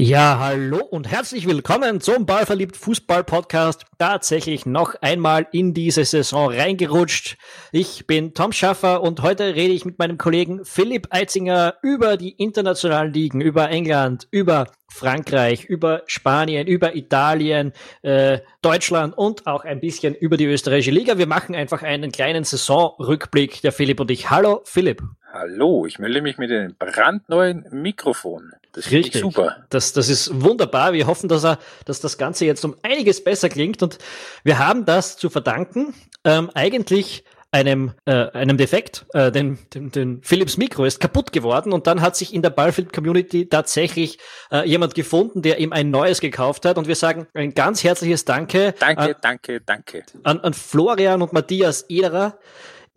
Ja, hallo und herzlich willkommen zum Ballverliebt Fußball Podcast. Tatsächlich noch einmal in diese Saison reingerutscht. Ich bin Tom Schaffer und heute rede ich mit meinem Kollegen Philipp Eitzinger über die internationalen Ligen, über England, über Frankreich, über Spanien, über Italien, äh, Deutschland und auch ein bisschen über die österreichische Liga. Wir machen einfach einen kleinen Saisonrückblick, der Philipp und ich. Hallo Philipp. Hallo, ich melde mich mit einem brandneuen Mikrofon. Das Richtig. Ich super. Das, das ist wunderbar. Wir hoffen, dass, er, dass das Ganze jetzt um einiges besser klingt. Und wir haben das zu verdanken, ähm, eigentlich einem, äh, einem Defekt. Äh, denn, den, den Philips Mikro ist kaputt geworden und dann hat sich in der Ballfield Community tatsächlich äh, jemand gefunden, der ihm ein neues gekauft hat. Und wir sagen ein ganz herzliches Danke. Danke, an, danke, danke. An, an Florian und Matthias Ederer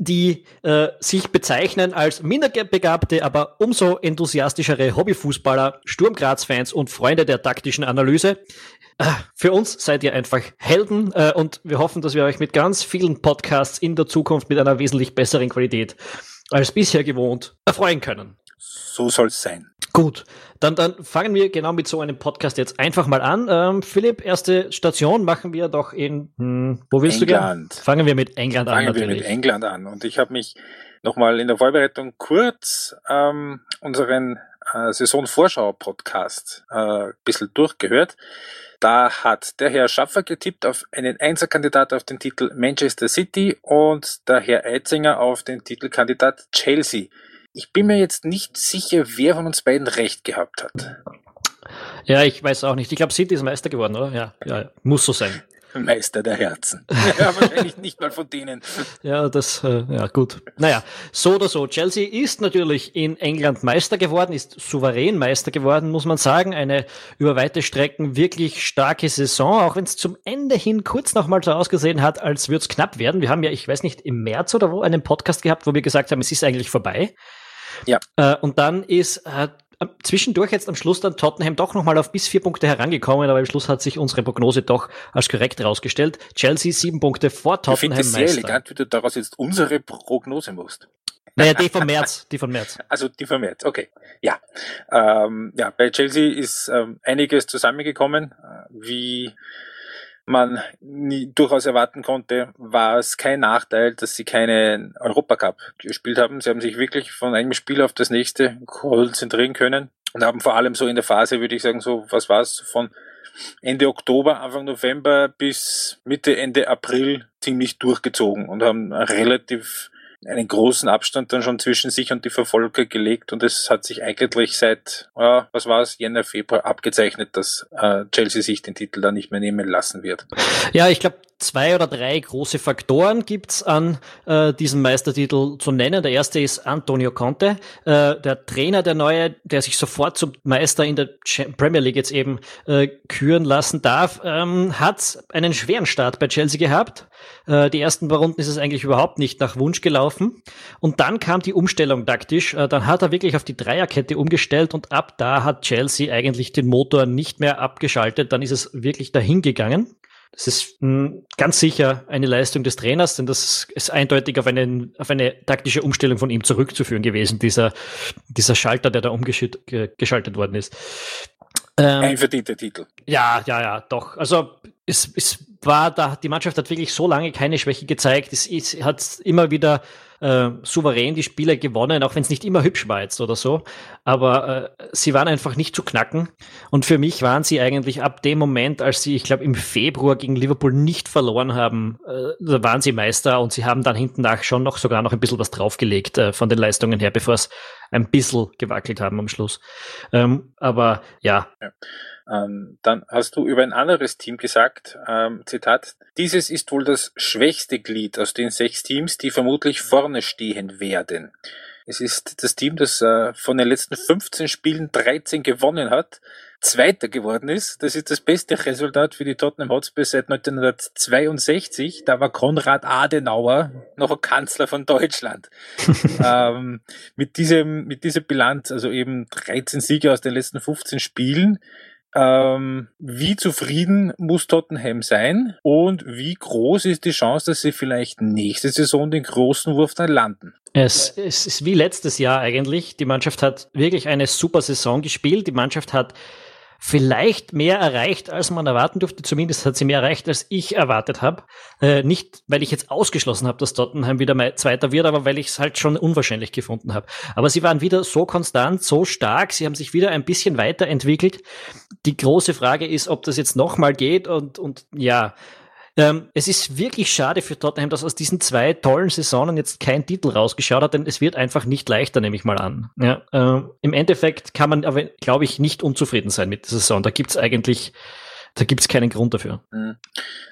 die äh, sich bezeichnen als minderbegabte, aber umso enthusiastischere Hobbyfußballer, Sturm Graz-Fans und Freunde der taktischen Analyse. Äh, für uns seid ihr einfach Helden äh, und wir hoffen, dass wir euch mit ganz vielen Podcasts in der Zukunft mit einer wesentlich besseren Qualität als bisher gewohnt erfreuen können. So soll es sein. Gut, dann, dann fangen wir genau mit so einem Podcast jetzt einfach mal an. Ähm, Philipp, erste Station machen wir doch in, hm, wo willst England. du gehen? Fangen wir mit England fangen an. Fangen wir mit England an. Und ich habe mich nochmal in der Vorbereitung kurz ähm, unseren äh, Saisonvorschau-Podcast äh, ein bisschen durchgehört. Da hat der Herr Schaffer getippt auf einen Einserkandidat auf den Titel Manchester City und der Herr Eitzinger auf den Titelkandidat Chelsea. Ich bin mir jetzt nicht sicher, wer von uns beiden recht gehabt hat. Ja, ich weiß auch nicht. Ich glaube, City ist Meister geworden, oder? Ja, ja, muss so sein. Meister der Herzen. ja, wahrscheinlich nicht mal von denen. Ja, das, äh, ja, gut. Naja, so oder so. Chelsea ist natürlich in England Meister geworden, ist souverän Meister geworden, muss man sagen. Eine über weite Strecken wirklich starke Saison, auch wenn es zum Ende hin kurz nochmal so ausgesehen hat, als würde es knapp werden. Wir haben ja, ich weiß nicht, im März oder wo einen Podcast gehabt, wo wir gesagt haben, es ist eigentlich vorbei. Ja. Äh, und dann ist äh, zwischendurch jetzt am Schluss dann Tottenham doch nochmal auf bis vier Punkte herangekommen, aber im Schluss hat sich unsere Prognose doch als korrekt herausgestellt. Chelsea sieben Punkte vor Tottenham. Ich finde es sehr elegant, wie du daraus jetzt unsere Prognose musst. Naja, die von März, die von März. Also die von März, okay. Ja, ähm, ja bei Chelsea ist ähm, einiges zusammengekommen, äh, wie man nie, durchaus erwarten konnte, war es kein Nachteil, dass sie keinen Europacup gespielt haben. Sie haben sich wirklich von einem Spiel auf das nächste konzentrieren können und haben vor allem so in der Phase, würde ich sagen, so, was war es, von Ende Oktober, Anfang November bis Mitte, Ende April ziemlich durchgezogen und haben relativ einen großen Abstand dann schon zwischen sich und die Verfolger gelegt und es hat sich eigentlich seit, äh, was war es, Jänner, Februar abgezeichnet, dass äh, Chelsea sich den Titel da nicht mehr nehmen lassen wird. Ja, ich glaube, zwei oder drei große Faktoren gibt's an äh, diesem Meistertitel zu nennen. Der erste ist Antonio Conte, äh, der Trainer, der neue, der sich sofort zum Meister in der Premier League jetzt eben äh, küren lassen darf, ähm, hat einen schweren Start bei Chelsea gehabt. Äh, die ersten paar Runden ist es eigentlich überhaupt nicht nach Wunsch gelaufen. Und dann kam die Umstellung taktisch. Äh, dann hat er wirklich auf die Dreierkette umgestellt und ab da hat Chelsea eigentlich den Motor nicht mehr abgeschaltet. Dann ist es wirklich dahin gegangen. Das ist mh, hm, ganz sicher eine Leistung des Trainers, denn das ist eindeutig auf, einen, auf eine taktische Umstellung von ihm zurückzuführen gewesen, dieser, dieser Schalter, der da umgeschaltet worden ist. Ähm, ein verdienter Titel. Ja, ja, ja, doch. Also es, es war da, die Mannschaft hat wirklich so lange keine Schwäche gezeigt. Es, es hat immer wieder äh, souverän die Spiele gewonnen, auch wenn es nicht immer hübsch war jetzt oder so. Aber äh, sie waren einfach nicht zu knacken. Und für mich waren sie eigentlich ab dem Moment, als sie, ich glaube, im Februar gegen Liverpool nicht verloren haben, äh, da waren sie Meister und sie haben dann hinten nach schon noch sogar noch ein bisschen was draufgelegt äh, von den Leistungen her, bevor es ein bisschen gewackelt haben am Schluss. Ähm, aber ja. ja. Ähm, dann hast du über ein anderes Team gesagt, ähm, Zitat, dieses ist wohl das schwächste Glied aus den sechs Teams, die vermutlich vorne stehen werden. Es ist das Team, das äh, von den letzten 15 Spielen 13 gewonnen hat, Zweiter geworden ist. Das ist das beste Resultat für die Tottenham Hotspurs seit 1962. Da war Konrad Adenauer noch Kanzler von Deutschland. ähm, mit diesem, mit dieser Bilanz, also eben 13 Siege aus den letzten 15 Spielen, ähm, wie zufrieden muss Tottenham sein und wie groß ist die Chance, dass sie vielleicht nächste Saison den großen Wurf dann landen? Es, es ist wie letztes Jahr eigentlich. Die Mannschaft hat wirklich eine super Saison gespielt. Die Mannschaft hat vielleicht mehr erreicht, als man erwarten durfte. Zumindest hat sie mehr erreicht, als ich erwartet habe. Äh, nicht, weil ich jetzt ausgeschlossen habe, dass Tottenham wieder mal Zweiter wird, aber weil ich es halt schon unwahrscheinlich gefunden habe. Aber sie waren wieder so konstant, so stark, sie haben sich wieder ein bisschen weiterentwickelt. Die große Frage ist, ob das jetzt nochmal geht und, und ja, ähm, es ist wirklich schade für Tottenham, dass aus diesen zwei tollen Saisonen jetzt kein Titel rausgeschaut hat, denn es wird einfach nicht leichter, nehme ich mal an. Ja, äh, Im Endeffekt kann man aber, glaube ich, nicht unzufrieden sein mit der Saison. Da gibt es eigentlich, da gibt es keinen Grund dafür. Mhm.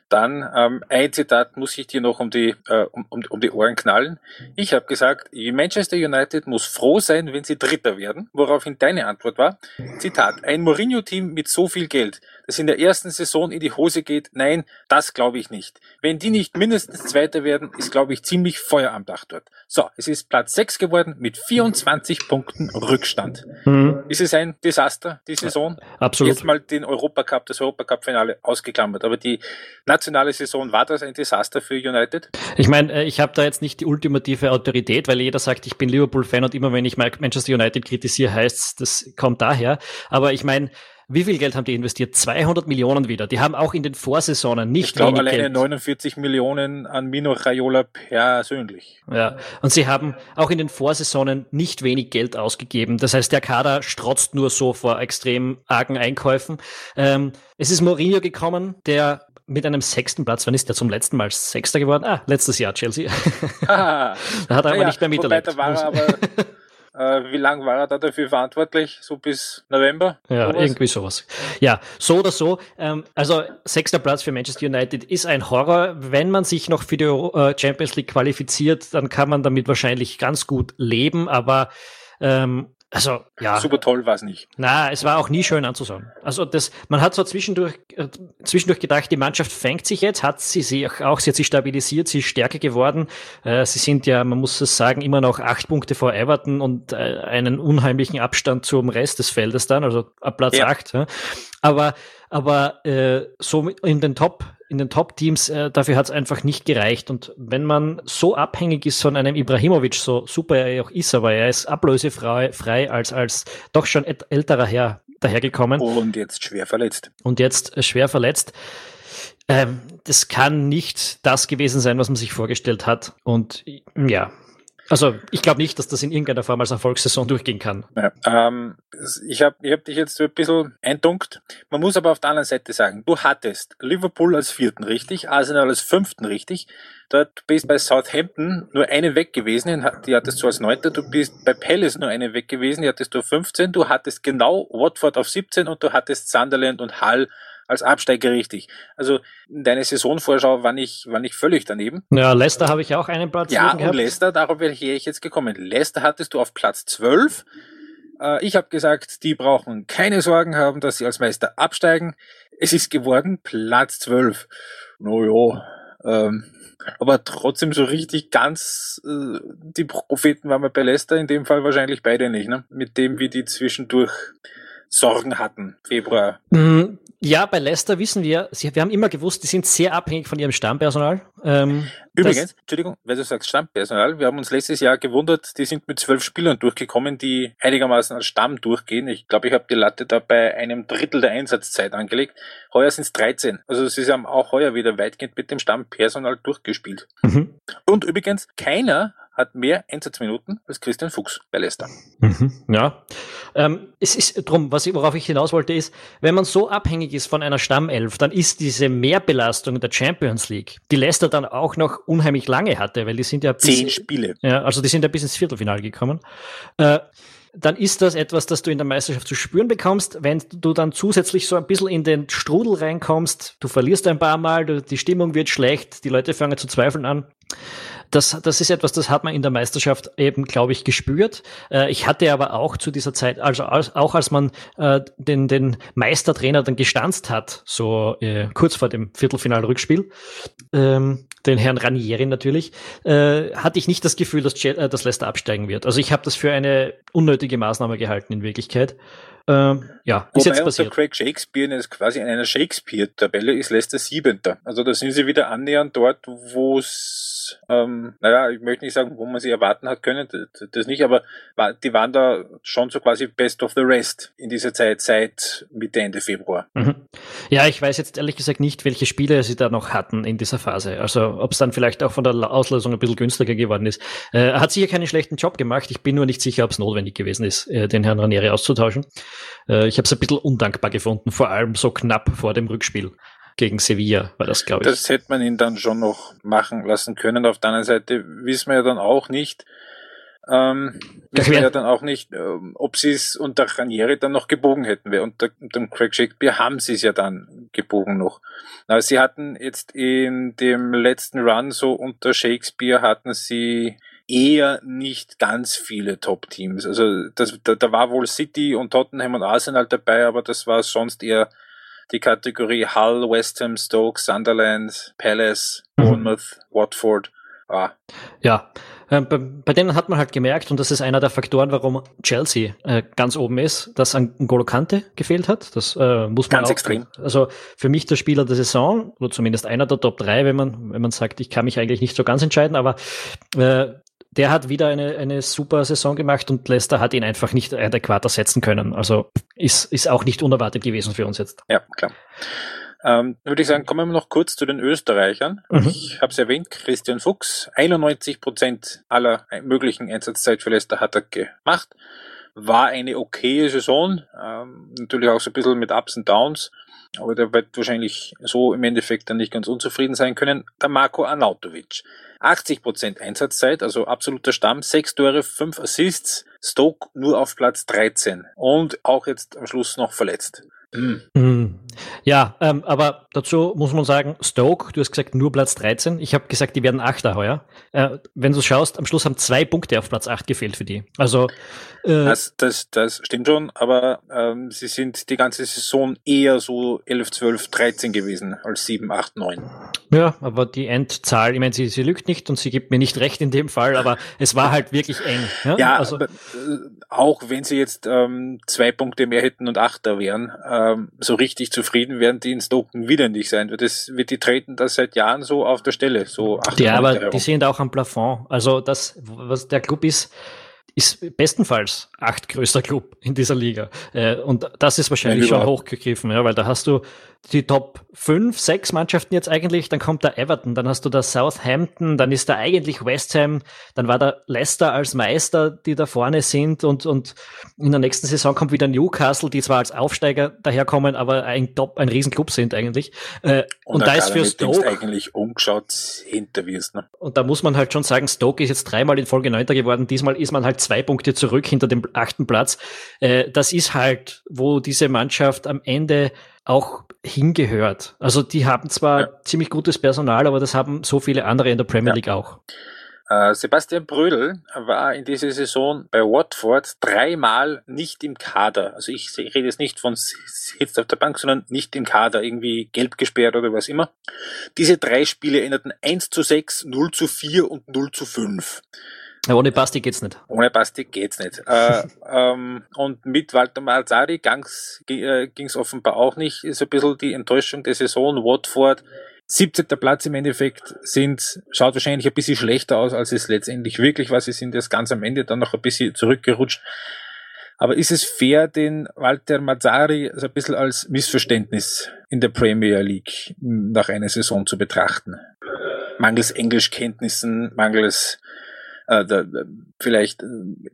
Dann ähm, ein Zitat muss ich dir noch um die, äh, um, um, um die Ohren knallen. Ich habe gesagt, Manchester United muss froh sein, wenn sie Dritter werden, woraufhin deine Antwort war, Zitat, ein Mourinho-Team mit so viel Geld, das in der ersten Saison in die Hose geht, nein, das glaube ich nicht. Wenn die nicht mindestens Zweiter werden, ist, glaube ich, ziemlich Feuer am Dach dort. So, es ist Platz 6 geworden mit 24 Punkten Rückstand. Mhm. Ist es ein Desaster, die Saison? Absolut. Jetzt mal den Europacup, das Europacup-Finale ausgeklammert, aber die nationale Saison, war das ein Desaster für United? Ich meine, äh, ich habe da jetzt nicht die ultimative Autorität, weil jeder sagt, ich bin Liverpool-Fan und immer wenn ich Manchester United kritisiere, heißt das kommt daher. Aber ich meine, wie viel Geld haben die investiert? 200 Millionen wieder. Die haben auch in den Vorsaisonen nicht ich glaub, wenig alleine Geld. 49 Millionen an Mino Raiola persönlich. Ja, und sie haben auch in den Vorsaisonen nicht wenig Geld ausgegeben. Das heißt, der Kader strotzt nur so vor extrem argen Einkäufen. Ähm, es ist Mourinho gekommen, der mit einem sechsten Platz, wann ist der zum letzten Mal Sechster geworden? Ah, letztes Jahr Chelsea. Ah, da hat er aber ja, nicht mehr miterlebt. Da war er aber Äh, wie lange war er da dafür verantwortlich? So bis November? Ja, sowas? irgendwie sowas. Ja, so oder so. Ähm, also sechster Platz für Manchester United ist ein Horror. Wenn man sich noch für die äh, Champions League qualifiziert, dann kann man damit wahrscheinlich ganz gut leben, aber ähm, also, ja. Super toll war es nicht. Na, es war auch nie schön anzusehen. Also, das, man hat so zwischendurch, äh, zwischendurch gedacht, die Mannschaft fängt sich jetzt, hat sie sich auch, sie hat sich stabilisiert, sie ist stärker geworden. Äh, sie sind ja, man muss es sagen, immer noch acht Punkte vor Everton und äh, einen unheimlichen Abstand zum Rest des Feldes dann, also ab Platz ja. acht. Ja. Aber, aber äh, so in den Top in den Top-Teams, äh, dafür hat es einfach nicht gereicht. Und wenn man so abhängig ist von einem Ibrahimovic, so super er auch ist, aber er ist ablösefrei frei als, als doch schon älterer Herr dahergekommen. Und jetzt schwer verletzt. Und jetzt äh, schwer verletzt. Ähm, das kann nicht das gewesen sein, was man sich vorgestellt hat. Und ja, also ich glaube nicht, dass das in irgendeiner Form als Erfolgssaison durchgehen kann. Ja, ähm, ich habe ich hab dich jetzt so ein bisschen eindunkt. Man muss aber auf der anderen Seite sagen, du hattest Liverpool als vierten richtig, Arsenal als fünften richtig. Dort bist bei Southampton nur eine weg gewesen, die hattest du als neunter. Du bist bei Palace nur eine weg gewesen, die hattest du 15. Du hattest genau Watford auf 17 und du hattest Sunderland und Hull als Absteiger richtig. Also deine Saisonvorschau war nicht, war nicht völlig daneben. Ja, Leicester habe ich auch einen Platz. Ja, und Leicester, darauf wäre ich jetzt gekommen. Leicester hattest du auf Platz 12. Äh, ich habe gesagt, die brauchen keine Sorgen haben, dass sie als Meister absteigen. Es ist geworden Platz 12. Naja, ähm, aber trotzdem so richtig ganz äh, die Propheten waren wir bei Leicester, in dem Fall wahrscheinlich beide nicht, ne? Mit dem, wie die zwischendurch Sorgen hatten, Februar. Mm, ja, bei Leicester wissen wir, wir haben immer gewusst, die sind sehr abhängig von ihrem Stammpersonal. Ähm, Übrigens, Entschuldigung, weil du sagst Stammpersonal, wir haben uns letztes Jahr gewundert, die sind mit zwölf Spielern durchgekommen, die einigermaßen als Stamm durchgehen. Ich glaube, ich habe die Latte da bei einem Drittel der Einsatzzeit angelegt. Heuer sind es 13. Also sie haben auch heuer wieder weitgehend mit dem Stammpersonal durchgespielt. Mhm. Und übrigens, keiner hat mehr Einsatzminuten als Christian Fuchs bei Leicester. Mhm, ja, ähm, es ist drum, was ich, worauf ich hinaus wollte, ist, wenn man so abhängig ist von einer Stammelf, dann ist diese Mehrbelastung der Champions League, die Leicester dann auch noch unheimlich lange hatte, weil die sind ja bis, zehn Spiele. Ja, also die sind ja bis ins Viertelfinale gekommen. Äh, dann ist das etwas, das du in der Meisterschaft zu spüren bekommst. Wenn du dann zusätzlich so ein bisschen in den Strudel reinkommst, du verlierst ein paar Mal, du, die Stimmung wird schlecht, die Leute fangen zu zweifeln an, das, das ist etwas, das hat man in der Meisterschaft eben, glaube ich, gespürt. Äh, ich hatte aber auch zu dieser Zeit, also als, auch als man äh, den, den Meistertrainer dann gestanzt hat, so äh, kurz vor dem Viertelfinal-Rückspiel, ähm, den Herrn Ranieri natürlich, äh, hatte ich nicht das Gefühl, dass, äh, dass Leicester absteigen wird. Also ich habe das für eine unnötige Maßnahme gehalten in Wirklichkeit. Ähm, ja, ist Wobei jetzt passiert. Craig Shakespeare ist quasi in einer Shakespeare-Tabelle ist Leicester Siebenter. Also da sind sie wieder annähernd dort, wo es, ähm, naja, ich möchte nicht sagen, wo man sie erwarten hat können, das nicht, aber die waren da schon so quasi best of the rest in dieser Zeit seit Mitte, Ende Februar. Mhm. Ja, ich weiß jetzt ehrlich gesagt nicht, welche Spiele sie da noch hatten in dieser Phase. Also ob es dann vielleicht auch von der Auslösung ein bisschen günstiger geworden ist. Äh, hat sicher keinen schlechten Job gemacht. Ich bin nur nicht sicher, ob es notwendig gewesen ist, äh, den Herrn Ranieri auszutauschen. Äh, ich habe es ein bisschen undankbar gefunden, vor allem so knapp vor dem Rückspiel gegen Sevilla war das, glaube ich. Das hätte man ihn dann schon noch machen lassen können. Auf der anderen Seite wissen wir ja dann auch nicht, ähm, wissen wir ja dann auch nicht, ähm, ob sie es unter Ranieri dann noch gebogen hätten. Unter, unter Craig Shakespeare haben sie es ja dann gebogen noch. Aber sie hatten jetzt in dem letzten Run so unter Shakespeare hatten sie eher nicht ganz viele Top-Teams. Also das, da, da war wohl City und Tottenham und Arsenal dabei, aber das war sonst eher die Kategorie Hull, West Ham, Stoke, Sunderland, Palace, mhm. Bournemouth, Watford. Ah. Ja, äh, bei, bei, denen hat man halt gemerkt, und das ist einer der Faktoren, warum Chelsea äh, ganz oben ist, dass ein Golo Kante gefehlt hat. Das äh, muss man ganz auch, extrem. Also für mich der Spieler der Saison, oder zumindest einer der Top 3, wenn man, wenn man sagt, ich kann mich eigentlich nicht so ganz entscheiden, aber äh, der hat wieder eine, eine super Saison gemacht und Leicester hat ihn einfach nicht adäquat ersetzen können. Also ist, ist auch nicht unerwartet gewesen für uns jetzt. Ja, klar. Ähm, würde ich sagen, kommen wir noch kurz zu den Österreichern. Mhm. Ich habe es erwähnt, Christian Fuchs, 91 Prozent aller möglichen Einsatzzeit für Leicester hat er gemacht. War eine okaye Saison, ähm, natürlich auch so ein bisschen mit Ups und Downs, aber der wird wahrscheinlich so im Endeffekt dann nicht ganz unzufrieden sein können. Der Marco Arnautovic, 80% Einsatzzeit, also absoluter Stamm, 6 Tore, 5 Assists, Stoke nur auf Platz 13 und auch jetzt am Schluss noch verletzt. Mhm. Ja, ähm, aber dazu muss man sagen, Stoke, du hast gesagt nur Platz 13. Ich habe gesagt, die werden Achter heuer. Äh, wenn du schaust, am Schluss haben zwei Punkte auf Platz 8 gefehlt für die. Also äh, das, das, das stimmt schon, aber ähm, sie sind die ganze Saison eher so 11, 12, 13 gewesen als 7, 8, 9. Ja, aber die Endzahl, ich meine, sie, sie lügt nicht und sie gibt mir nicht recht in dem Fall, aber es war halt wirklich eng. Ja, ja also, aber, äh, auch wenn sie jetzt ähm, zwei Punkte mehr hätten und Achter wären, ähm, so richtig zufrieden werden die in Stoken wieder nicht sein. Das wird die treten das seit Jahren so auf der Stelle, so acht Ja, aber herum. die sind auch am Plafond. Also das, was der Club ist, ist bestenfalls acht größter Club in dieser Liga. Äh, und das ist wahrscheinlich ja, schon hochgegriffen, ja, weil da hast du die Top 5, 6 Mannschaften jetzt eigentlich, dann kommt da Everton, dann hast du da Southampton, dann ist da eigentlich West Ham, dann war da Leicester als Meister, die da vorne sind und, und in der nächsten Saison kommt wieder Newcastle, die zwar als Aufsteiger daherkommen, aber ein Top, ein Riesenclub sind eigentlich. Äh, und, und da ist für Stoke eigentlich umgeschaut hinter wirst, ne? Und da muss man halt schon sagen, Stoke ist jetzt dreimal in Folge Neunter geworden, diesmal ist man halt zwei Punkte zurück hinter dem achten Platz. Äh, das ist halt, wo diese Mannschaft am Ende auch hingehört. Also die haben zwar ja. ziemlich gutes Personal, aber das haben so viele andere in der Premier ja. League auch. Äh, Sebastian Brödel war in dieser Saison bei Watford dreimal nicht im Kader. Also ich rede jetzt nicht von sitzt auf der Bank, sondern nicht im Kader, irgendwie gelb gesperrt oder was immer. Diese drei Spiele änderten 1 zu 6, 0 zu 4 und 0 zu 5. Ohne Basti geht's nicht. Ohne Basti geht's nicht. äh, ähm, und mit Walter Mazzari ging's, äh, ging's offenbar auch nicht. Ist ein bisschen die Enttäuschung der Saison. Watford, 17. Platz im Endeffekt, sind, schaut wahrscheinlich ein bisschen schlechter aus, als es letztendlich wirklich war. Sie sind erst ganz am Ende dann noch ein bisschen zurückgerutscht. Aber ist es fair, den Walter Mazzari so ein bisschen als Missverständnis in der Premier League nach einer Saison zu betrachten? Mangels Englischkenntnissen, mangels äh, da, vielleicht äh,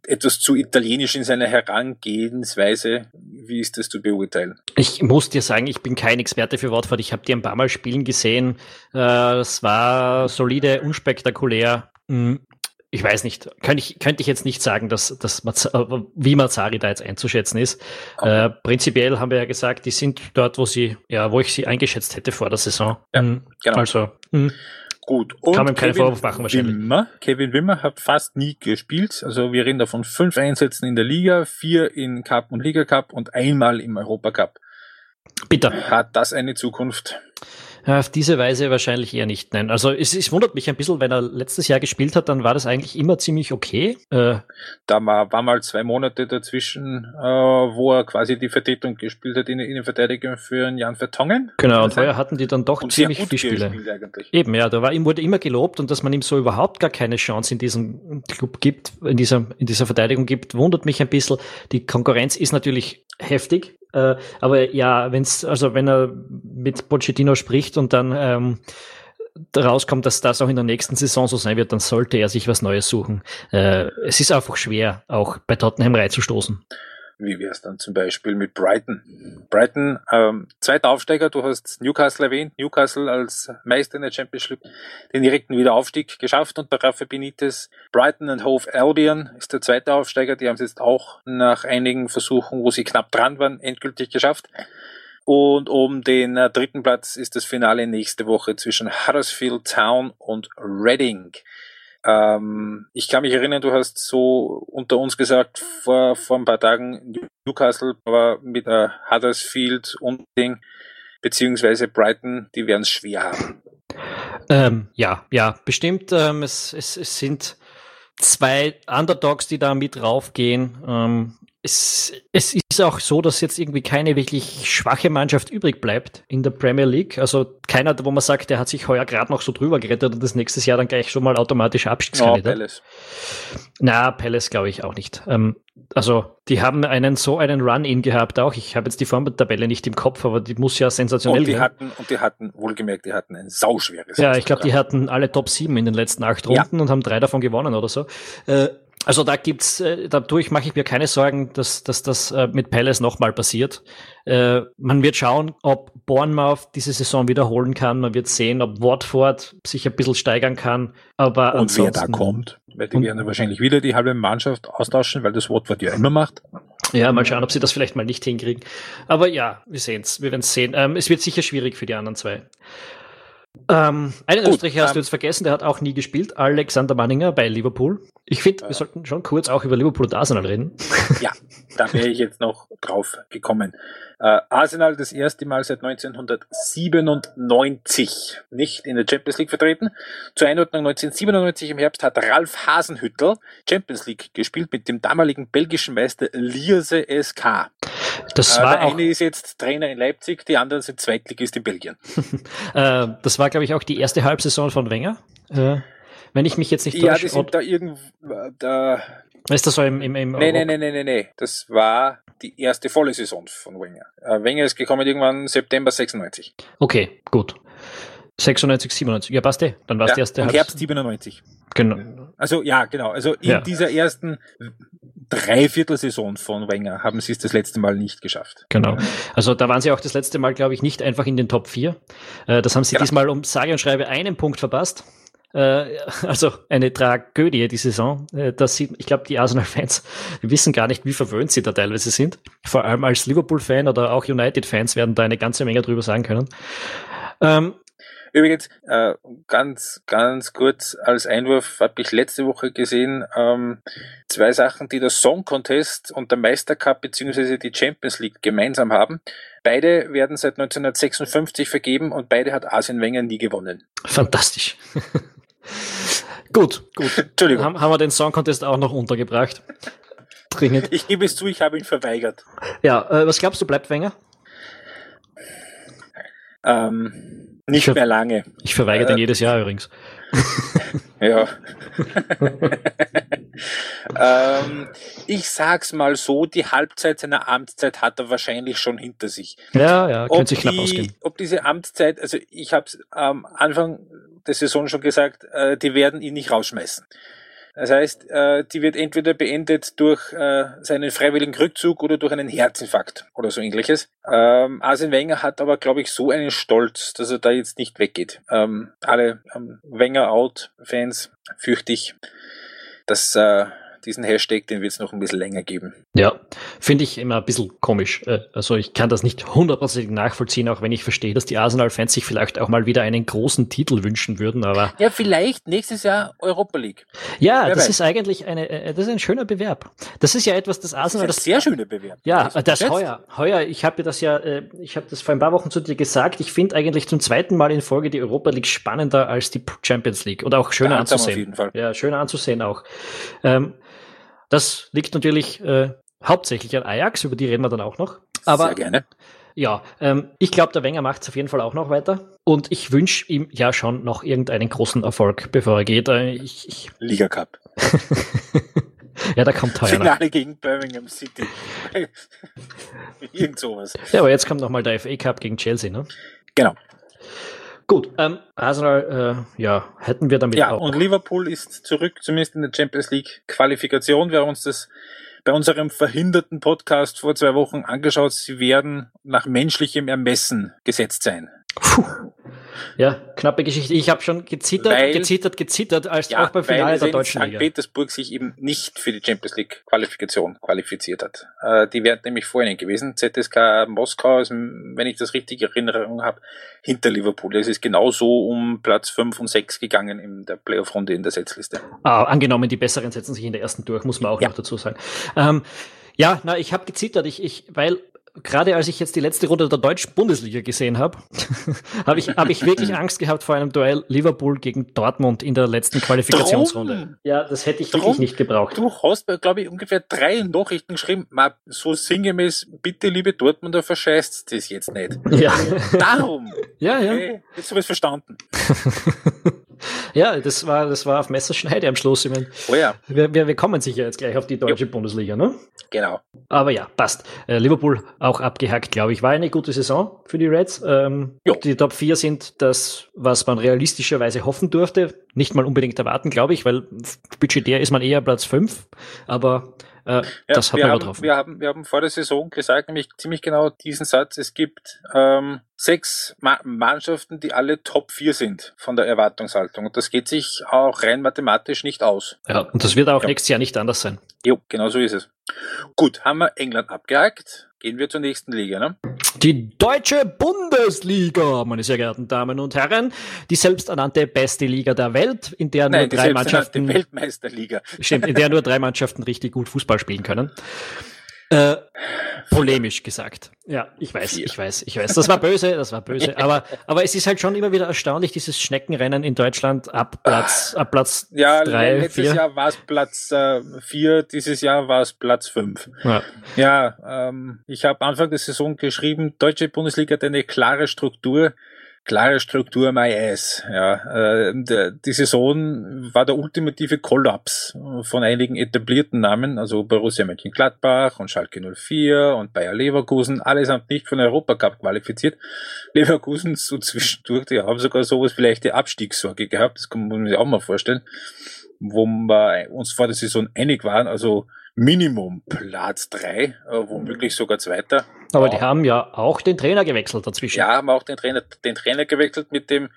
etwas zu italienisch in seiner Herangehensweise. Wie ist das zu beurteilen? Ich muss dir sagen, ich bin kein Experte für Watford. Ich habe die ein paar Mal spielen gesehen. Äh, es war solide, unspektakulär. Hm, ich weiß nicht, könnte ich, könnte ich jetzt nicht sagen, dass, dass wie Mazzari da jetzt einzuschätzen ist. Okay. Äh, prinzipiell haben wir ja gesagt, die sind dort, wo sie, ja, wo ich sie eingeschätzt hätte vor der Saison. Ja, hm, genau. Also, mh. Gut. Und Kann man keine Vorwurf machen wahrscheinlich. Wimmer, Kevin Wimmer hat fast nie gespielt. Also wir reden da von fünf Einsätzen in der Liga, vier in Cup und Liga Cup und einmal im Europa Cup. Bitte. Hat das eine Zukunft? Ja, auf diese Weise wahrscheinlich eher nicht. Nein, also es, es wundert mich ein bisschen, wenn er letztes Jahr gespielt hat, dann war das eigentlich immer ziemlich okay. Äh, da war, war mal zwei Monate dazwischen, äh, wo er quasi die Vertretung gespielt hat in, der Verteidigung für Jan Vertongen. Genau, und vorher hatten die dann doch und ziemlich viele Spiele. Eben, ja, da war ihm wurde immer gelobt und dass man ihm so überhaupt gar keine Chance in diesem Club gibt, in dieser, in dieser Verteidigung gibt, wundert mich ein bisschen. Die Konkurrenz ist natürlich heftig. Äh, aber ja, wenn's, also wenn er mit Pochettino spricht und dann ähm, rauskommt, dass das auch in der nächsten Saison so sein wird, dann sollte er sich was Neues suchen. Äh, es ist einfach schwer, auch bei Tottenham reinzustoßen. Wie wäre es dann zum Beispiel mit Brighton? Brighton, ähm, zweiter Aufsteiger, du hast Newcastle erwähnt, Newcastle als Meister in der Championship, den direkten Wiederaufstieg geschafft unter Rafa Benitez. Brighton and Hove Albion ist der zweite Aufsteiger, die haben es jetzt auch nach einigen Versuchen, wo sie knapp dran waren, endgültig geschafft. Und um den äh, dritten Platz ist das Finale nächste Woche zwischen Huddersfield Town und Reading. Ähm, ich kann mich erinnern, du hast so unter uns gesagt, vor, vor ein paar Tagen, Newcastle war mit äh, Huddersfield und Ding, beziehungsweise Brighton, die werden es schwer haben. Ähm, ja, ja, bestimmt. Ähm, es, es, es sind zwei Underdogs, die da mit raufgehen. Ähm, es, es ist auch so, dass jetzt irgendwie keine wirklich schwache Mannschaft übrig bleibt in der Premier League. Also keiner, wo man sagt, der hat sich heuer gerade noch so drüber gerettet und das nächstes Jahr dann gleich schon mal automatisch Abstiegskandidat. Oh, Palace. Na, Palace glaube ich auch nicht. Ähm, also die haben einen so einen Run-In gehabt auch. Ich habe jetzt die Formtabelle nicht im Kopf, aber die muss ja sensationell und die Hatten, und die hatten, wohlgemerkt, die hatten ein sauschweres Ja, ich glaube, die hatten alle Top 7 in den letzten acht Runden ja. und haben drei davon gewonnen oder so. Äh, also da gibt's, äh, dadurch mache ich mir keine Sorgen, dass, dass das äh, mit Palace nochmal passiert. Äh, man wird schauen, ob Bournemouth diese Saison wiederholen kann. Man wird sehen, ob Watford sich ein bisschen steigern kann. Aber und wer da kommt, weil die werden wahrscheinlich wieder die halbe Mannschaft austauschen, weil das Watford ja immer macht. Ja, mal schauen, ob sie das vielleicht mal nicht hinkriegen. Aber ja, wir sehen's, wir werden's sehen. Ähm, es wird sicher schwierig für die anderen zwei. Ähm, einen Gut, Österreicher hast ähm, du jetzt vergessen, der hat auch nie gespielt, Alexander Manninger bei Liverpool. Ich finde, wir äh, sollten schon kurz auch über Liverpool und Arsenal reden. Ja, da wäre ich jetzt noch drauf gekommen. Äh, Arsenal das erste Mal seit 1997 nicht in der Champions League vertreten. Zur Einordnung 1997 im Herbst hat Ralf Hasenhüttel Champions League gespielt mit dem damaligen belgischen Meister Lierse SK. Das äh, war der eine ist jetzt Trainer in Leipzig, die anderen sind Zweitligist in Belgien. äh, das war, glaube ich, auch die erste Halbsaison von Wenger. Äh, wenn ich mich jetzt nicht täusche. Ja, die sind da irgendwo, da. Ist das so im, im, im nee, nee, nee, nee, nee, nee. Das war die erste volle Saison von Wenger. Äh, Wenger ist gekommen irgendwann September 96. Okay, gut. 96, 97. Ja, passt eh. Dann war es ja, die erste Herbst. Herbst 97. Genau. Also, ja, genau. Also in ja. dieser ersten Dreiviertelsaison von Wenger haben sie es das letzte Mal nicht geschafft. Genau. Also da waren sie auch das letzte Mal, glaube ich, nicht einfach in den Top 4. Äh, das haben sie genau. diesmal um sage und schreibe einen Punkt verpasst. Äh, also eine Tragödie, die Saison. Äh, das sieht, ich glaube, die Arsenal-Fans wissen gar nicht, wie verwöhnt sie da teilweise sind. Vor allem als Liverpool-Fan oder auch United-Fans werden da eine ganze Menge drüber sagen können. Ähm, Übrigens, äh, ganz, ganz kurz als Einwurf habe ich letzte Woche gesehen, ähm, zwei Sachen, die der Song Contest und der Meistercup bzw. die Champions League gemeinsam haben. Beide werden seit 1956 vergeben und beide hat Arsene Wenger nie gewonnen. Fantastisch. gut, gut. Entschuldigung. Haben, haben wir den Song Contest auch noch untergebracht? Dringend. Ich gebe es zu, ich habe ihn verweigert. Ja, äh, was glaubst du, bleibt Wenger? Ähm, nicht mehr lange. Ich verweigere äh, den jedes Jahr übrigens. ja. ähm, ich sag's mal so, die Halbzeit seiner Amtszeit hat er wahrscheinlich schon hinter sich. Ja, ja, könnte sich knapp ausgehen. Ob diese Amtszeit, also ich habe am Anfang der Saison schon gesagt, äh, die werden ihn nicht rausschmeißen. Das heißt, äh, die wird entweder beendet durch äh, seinen freiwilligen Rückzug oder durch einen Herzinfarkt oder so ähnliches. Ähm, Arsene Wenger hat aber, glaube ich, so einen Stolz, dass er da jetzt nicht weggeht. Ähm, alle ähm, Wenger-Out-Fans fürchte ich, dass äh, diesen Hashtag, den wird es noch ein bisschen länger geben. Ja, finde ich immer ein bisschen komisch. Äh, also ich kann das nicht hundertprozentig nachvollziehen, auch wenn ich verstehe, dass die Arsenal-Fans sich vielleicht auch mal wieder einen großen Titel wünschen würden, aber. Ja, vielleicht nächstes Jahr Europa League. Ja, Wer das weiß. ist eigentlich eine, äh, das ist ein schöner Bewerb. Das ist ja etwas, das Arsenal. Das ist ein sehr schöner Bewerb. Ja, das, das heuer. Heuer, ich habe das ja, äh, ich habe das vor ein paar Wochen zu dir gesagt, ich finde eigentlich zum zweiten Mal in Folge die Europa League spannender als die Champions League oder auch schöner anzusehen. Auf jeden Fall. Ja, schöner anzusehen auch. Ähm, das liegt natürlich äh, hauptsächlich an Ajax, über die reden wir dann auch noch. Aber, Sehr gerne. Ja, ähm, ich glaube, der Wenger macht es auf jeden Fall auch noch weiter. Und ich wünsche ihm ja schon noch irgendeinen großen Erfolg, bevor er geht. Äh, ich, ich Liga Cup. ja, da kommt teuer Finale gegen Birmingham City. Irgend sowas. Ja, aber jetzt kommt noch mal der FA Cup gegen Chelsea, ne? Genau. Gut, ähm, Arsenal, äh, ja, hätten wir damit ja, auch. Ja, und Liverpool ist zurück, zumindest in der Champions League Qualifikation. Wir haben uns das bei unserem verhinderten Podcast vor zwei Wochen angeschaut. Sie werden nach menschlichem Ermessen gesetzt sein. Puh. Ja, knappe Geschichte. Ich habe schon gezittert, weil, gezittert, gezittert, als ja, auch beim Finale der deutschen St. Liga. Petersburg sich eben nicht für die Champions League Qualifikation qualifiziert hat. Äh, die wären nämlich vor ihnen gewesen. ZSK Moskau, ist, wenn ich das richtig in Erinnerung habe, hinter Liverpool. Es ist genauso um Platz 5 und 6 gegangen in der Playoff-Runde in der Setzliste. Ah, angenommen, die Besseren setzen sich in der ersten durch, muss man auch ja. noch dazu sagen. Ähm, ja, na, ich habe gezittert, ich, ich, weil gerade als ich jetzt die letzte Runde der deutschen Bundesliga gesehen habe, habe ich, hab ich wirklich Angst gehabt vor einem Duell Liverpool gegen Dortmund in der letzten Qualifikationsrunde. Drum. Ja, das hätte ich Drum. wirklich nicht gebraucht. Du hast, glaube ich, ungefähr drei Nachrichten geschrieben, Ma, so sinngemäß, bitte liebe Dortmunder, verscheißt das jetzt nicht. Ja. Darum. ja, ja. Okay, jetzt habe ich es verstanden. Ja, das war, das war auf Messerschneide am Schluss. Ich mein, oh ja. Wir, wir, wir kommen sicher jetzt gleich auf die deutsche jo. Bundesliga, ne? Genau. Aber ja, passt. Äh, Liverpool auch abgehackt, glaube ich. War eine gute Saison für die Reds. Ähm, die Top 4 sind das, was man realistischerweise hoffen durfte. Nicht mal unbedingt erwarten, glaube ich, weil budgetär ist man eher Platz 5. Aber äh, ja, das hat man haben, drauf. Wir haben, wir haben vor der Saison gesagt, nämlich ziemlich genau diesen Satz, es gibt ähm, sechs Ma Mannschaften, die alle Top 4 sind von der Erwartungshaltung. Und das geht sich auch rein mathematisch nicht aus. Ja, und das wird auch ja. nächstes Jahr nicht anders sein. Jo, genau so ist es. Gut, haben wir England abgehakt. Gehen wir zur nächsten Liga, ne? Die deutsche Bundesliga, meine sehr geehrten Damen und Herren, die selbsternannte beste Liga der Welt, in der Nein, nur drei Mannschaften Weltmeisterliga. Stimmt, in der nur drei Mannschaften richtig gut Fußball spielen können. Äh, polemisch gesagt. Ja, ich weiß, vier. ich weiß, ich weiß. Das war böse, das war böse. Aber, aber es ist halt schon immer wieder erstaunlich, dieses Schneckenrennen in Deutschland ab Platz, ab Platz ja, drei, letztes vier. Jahr war es Platz äh, vier, dieses Jahr war es Platz fünf. Ja, ja ähm, ich habe Anfang der Saison geschrieben, deutsche Bundesliga hat eine klare Struktur klare Struktur my ass. Ja, äh, die Saison war der ultimative Kollaps von einigen etablierten Namen, also Borussia Mönchengladbach und Schalke 04 und Bayer Leverkusen, allesamt nicht von Europacup qualifiziert. Leverkusen so zwischendurch, die haben sogar sowas vielleicht die Abstiegssorge gehabt, das kann man sich auch mal vorstellen, wo wir uns vor der Saison einig waren, also Minimum Platz drei, äh, womöglich sogar Zweiter. Aber die haben ja auch den Trainer gewechselt dazwischen. Ja, haben auch den Trainer, den Trainer gewechselt mit dem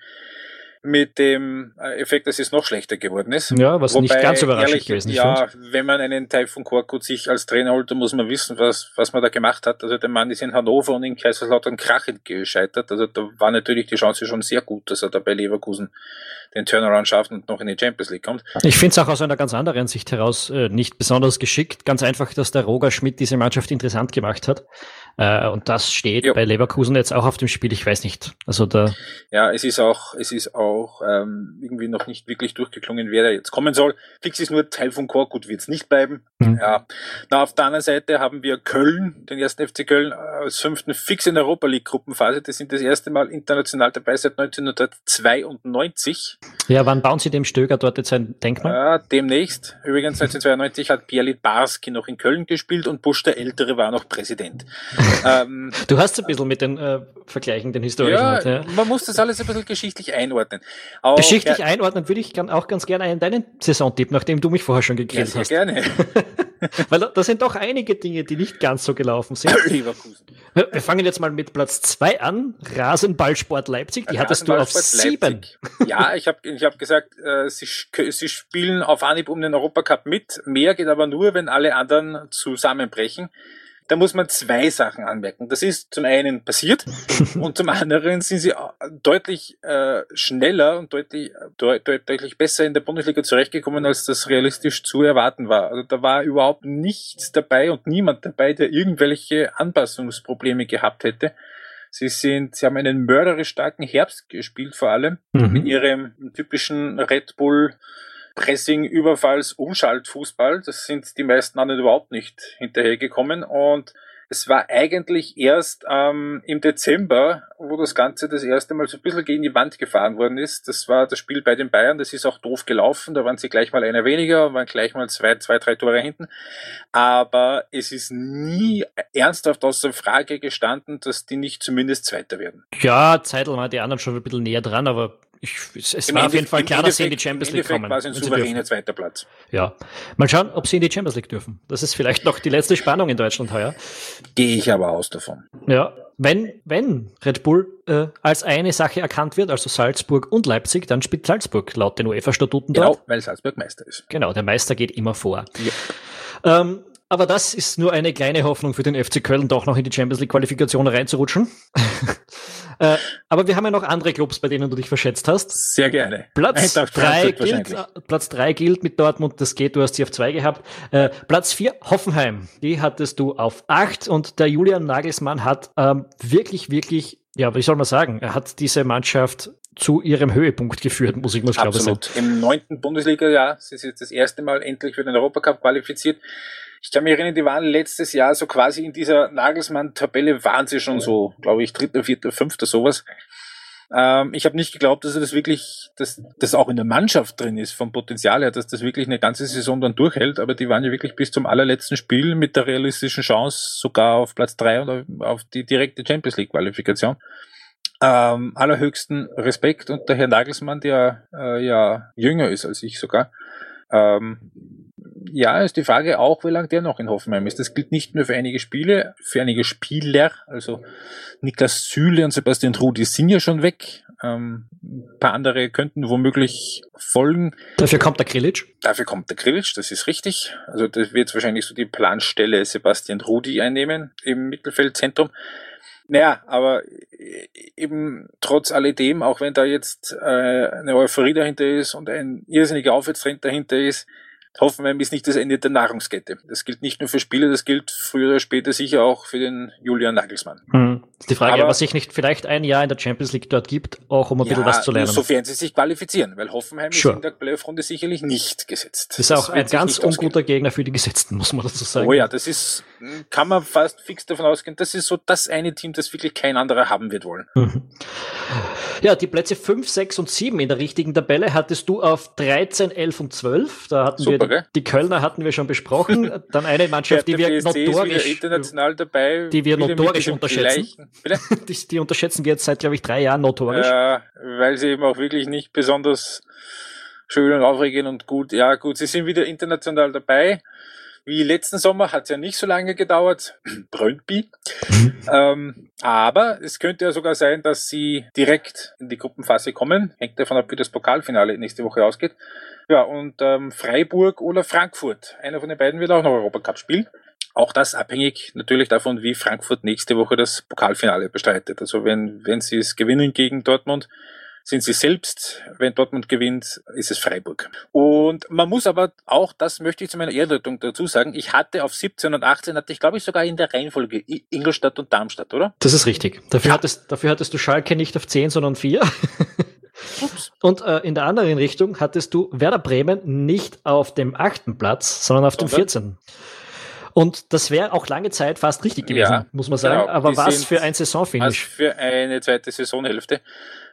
mit dem äh, Effekt, dass es noch schlechter geworden ist. Ja, was Wobei, nicht ganz überraschend ehrlich, gewesen ist. Ja, wenn man einen Teil von Korkut sich als Trainer holt, dann muss man wissen, was, was man da gemacht hat. Also der Mann ist in Hannover und in Kaiserslautern krachend gescheitert. Also da war natürlich die Chance schon sehr gut, dass er da bei Leverkusen den Turnaround schafft und noch in die Champions League kommt. Ich finde es auch aus einer ganz anderen Sicht heraus äh, nicht besonders geschickt. Ganz einfach, dass der Roger Schmidt diese Mannschaft interessant gemacht hat. Äh, und das steht jo. bei Leverkusen jetzt auch auf dem Spiel. Ich weiß nicht. Also da. Ja, es ist auch, es ist auch ähm, irgendwie noch nicht wirklich durchgeklungen, wer da jetzt kommen soll. Fix ist nur Teil von Korkut wird es nicht bleiben. Mhm. Ja. Na, auf der anderen Seite haben wir Köln, den ersten FC Köln, als fünften fix in Europa League Gruppenphase. Das sind das erste Mal international dabei seit 1992. Ja, wann bauen Sie dem Stöger dort jetzt ein Denkmal? Ja, demnächst. Übrigens 1992 hat Pierre Barski noch in Köln gespielt und Busch der Ältere war noch Präsident. ähm, du hast ein bisschen mit den äh, Vergleichen, den historischen. Ja, ja, man muss das alles ein bisschen geschichtlich einordnen. Auch, geschichtlich ja, einordnen würde ich auch ganz gerne einen deinen Saisontipp, nachdem du mich vorher schon gegrillt ja, hast. gerne. Weil da, da sind doch einige Dinge, die nicht ganz so gelaufen sind. Leverkusen. Wir fangen jetzt mal mit Platz zwei an. Rasenballsport Leipzig. Die hattest du auf sieben. Ja, ich habe ich hab gesagt, äh, sie, sie spielen auf Anhieb um den Europacup mit. Mehr geht aber nur, wenn alle anderen zusammenbrechen da muss man zwei Sachen anmerken. Das ist zum einen passiert und zum anderen sind sie deutlich äh, schneller und deutlich, de deutlich besser in der Bundesliga zurechtgekommen, als das realistisch zu erwarten war. Also da war überhaupt nichts dabei und niemand dabei, der irgendwelche Anpassungsprobleme gehabt hätte. Sie sind, sie haben einen mörderisch starken Herbst gespielt, vor allem mhm. mit ihrem typischen Red Bull Pressing, Überfalls, Umschaltfußball. Das sind die meisten anderen überhaupt nicht hinterhergekommen. Und es war eigentlich erst ähm, im Dezember, wo das Ganze das erste Mal so ein bisschen gegen die Wand gefahren worden ist. Das war das Spiel bei den Bayern. Das ist auch doof gelaufen. Da waren sie gleich mal einer weniger, waren gleich mal zwei, zwei, drei Tore hinten. Aber es ist nie ernsthaft außer Frage gestanden, dass die nicht zumindest Zweiter werden. Ja, Zeitl waren die anderen schon ein bisschen näher dran, aber ich, es, es war auf jeden Fall klar, dass sie in die Champions League kommen. war es ein souveräner zweiter Platz. Ja. Mal schauen, ob sie in die Champions League dürfen. Das ist vielleicht noch die letzte Spannung in Deutschland heuer. Gehe ich aber aus davon. Ja. Wenn, wenn Red Bull äh, als eine Sache erkannt wird, also Salzburg und Leipzig, dann spielt Salzburg laut den UEFA-Statuten genau, dort. Genau, weil Salzburg Meister ist. Genau, der Meister geht immer vor. Ja. Ähm, aber das ist nur eine kleine Hoffnung für den FC Köln, doch noch in die Champions League Qualifikation reinzurutschen. äh, aber wir haben ja noch andere Clubs, bei denen du dich verschätzt hast. Sehr gerne. Platz drei gilt, äh, Platz drei gilt mit Dortmund, das geht, du hast sie auf zwei gehabt. Äh, Platz vier Hoffenheim, die hattest du auf acht und der Julian Nagelsmann hat ähm, wirklich, wirklich ja, wie soll man sagen, er hat diese Mannschaft zu ihrem Höhepunkt geführt, muss ich mal sagen. Absolut. Im neunten Bundesliga-Jahr, sie ist jetzt das erste Mal endlich für den Europacup qualifiziert. Ich kann mich erinnern, die waren letztes Jahr so quasi in dieser Nagelsmann-Tabelle waren sie schon so, glaube ich, dritter, vierter, fünfter, sowas. Ähm, ich habe nicht geglaubt, dass er das wirklich, dass das auch in der Mannschaft drin ist, vom Potenzial her, dass das wirklich eine ganze Saison dann durchhält. Aber die waren ja wirklich bis zum allerletzten Spiel mit der realistischen Chance sogar auf Platz drei und auf die direkte Champions League Qualifikation. Ähm, allerhöchsten Respekt und der Herr Nagelsmann, der äh, ja jünger ist als ich sogar, ähm, ja, ist die Frage auch, wie lange der noch in Hoffenheim ist. Das gilt nicht nur für einige Spiele, für einige Spieler. Also Niklas Süle und Sebastian Trudi sind ja schon weg. Ähm, ein paar andere könnten womöglich folgen. Dafür kommt der Krilic. Dafür kommt der Krilic, das ist richtig. Also das wird wahrscheinlich so die Planstelle Sebastian Trudi einnehmen im Mittelfeldzentrum. Naja, aber eben trotz alledem, auch wenn da jetzt äh, eine Euphorie dahinter ist und ein irrsinniger Aufwärtstrend dahinter ist, Hoffenheim ist nicht das Ende der Nahrungskette. Das gilt nicht nur für Spieler, das gilt früher oder später sicher auch für den Julian Nagelsmann. Hm. Die Frage, Aber, was sich nicht vielleicht ein Jahr in der Champions League dort gibt, auch um ein ja, bisschen was zu lernen. Sofern sie sich qualifizieren, weil Hoffenheim sure. ist in der Playoff-Runde sicherlich nicht gesetzt. Das ist auch das ein ganz unguter Gegner für die Gesetzten, muss man dazu sagen. Oh ja, das ist, kann man fast fix davon ausgehen, das ist so das eine Team, das wirklich kein anderer haben wird wollen. Mhm. Ja, die Plätze 5, 6 und 7 in der richtigen Tabelle hattest du auf 13, 11 und 12. Da hatten Super, wir gell? die Kölner hatten wir schon besprochen. Dann eine Mannschaft, die wir notorisch international dabei, die wir notorisch unterschätzen. die, die, unterschätzen wir jetzt seit glaube ich drei Jahren notorisch. Ja, weil sie eben auch wirklich nicht besonders schön und aufregend und gut. Ja, gut, sie sind wieder international dabei. Wie letzten Sommer hat es ja nicht so lange gedauert. Brøndby. ähm, aber es könnte ja sogar sein, dass sie direkt in die Gruppenphase kommen. Hängt davon ab, wie das Pokalfinale nächste Woche ausgeht. Ja, und ähm, Freiburg oder Frankfurt. Einer von den beiden wird auch noch Europacup spielen. Auch das abhängig natürlich davon, wie Frankfurt nächste Woche das Pokalfinale bestreitet. Also wenn, wenn sie es gewinnen gegen Dortmund, sind sie selbst. Wenn Dortmund gewinnt, ist es Freiburg. Und man muss aber auch, das möchte ich zu meiner Ehrenrettung dazu sagen, ich hatte auf 17 und 18, hatte ich glaube ich sogar in der Reihenfolge Ingolstadt und Darmstadt, oder? Das ist richtig. Dafür, ja. hattest, dafür hattest du Schalke nicht auf 10, sondern 4. Ups. Und äh, in der anderen Richtung hattest du Werder Bremen nicht auf dem achten Platz, sondern auf dem 14. Und das wäre auch lange Zeit fast richtig gewesen, ja, muss man sagen. Genau. Aber was für ein Saisonfinish. Was für eine zweite Saisonhälfte.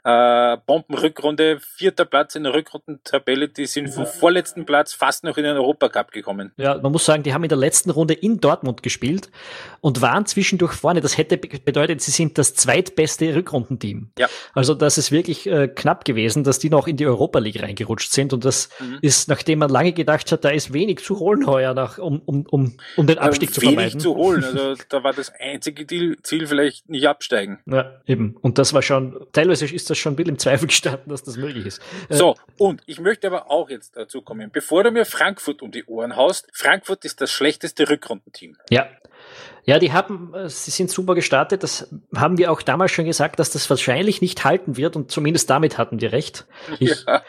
Äh, Bombenrückrunde, vierter Platz in der Rückrundentabelle, die sind vom vorletzten Platz fast noch in den Europacup gekommen. Ja, man muss sagen, die haben in der letzten Runde in Dortmund gespielt und waren zwischendurch vorne. Das hätte bedeutet, sie sind das zweitbeste Rückrundenteam. Ja. Also das ist wirklich äh, knapp gewesen, dass die noch in die Europa League reingerutscht sind und das mhm. ist, nachdem man lange gedacht hat, da ist wenig zu holen heuer, nach, um, um, um, um den Abstieg zu vermeiden. Wenig zu holen, also da war das einzige Ziel vielleicht nicht absteigen. Ja, eben. Und das war schon, teilweise ist das schon ein bisschen im Zweifel gestanden, dass das möglich ist. Äh, so, und ich möchte aber auch jetzt dazu kommen, bevor du mir Frankfurt um die Ohren haust, Frankfurt ist das schlechteste Rückrundenteam. Ja, ja, die haben, äh, sie sind super gestartet. Das haben wir auch damals schon gesagt, dass das wahrscheinlich nicht halten wird und zumindest damit hatten wir recht. Ich, ja.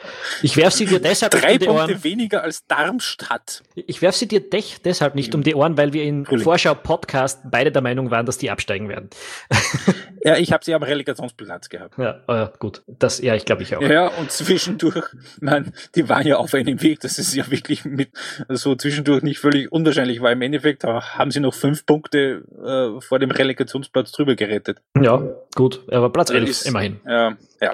ich werf sie dir deshalb Drei um die Ohren. Punkte weniger als Darmstadt. Ich werf sie dir deshalb nicht um die Ohren, weil wir in Vorschau-Podcast beide der Meinung waren, dass die absteigen werden. Ja, ich habe sie am Relegationsplatz gehabt. Ja, äh, gut. Das, ja, ich glaube ich auch. Ja, und zwischendurch, man, die waren ja auf einem Weg, das ist ja wirklich mit so zwischendurch nicht völlig unwahrscheinlich war. Im Endeffekt haben sie noch fünf Punkte äh, vor dem Relegationsplatz drüber gerettet. Ja, gut. Aber Platz 11, immerhin. Ja, ja.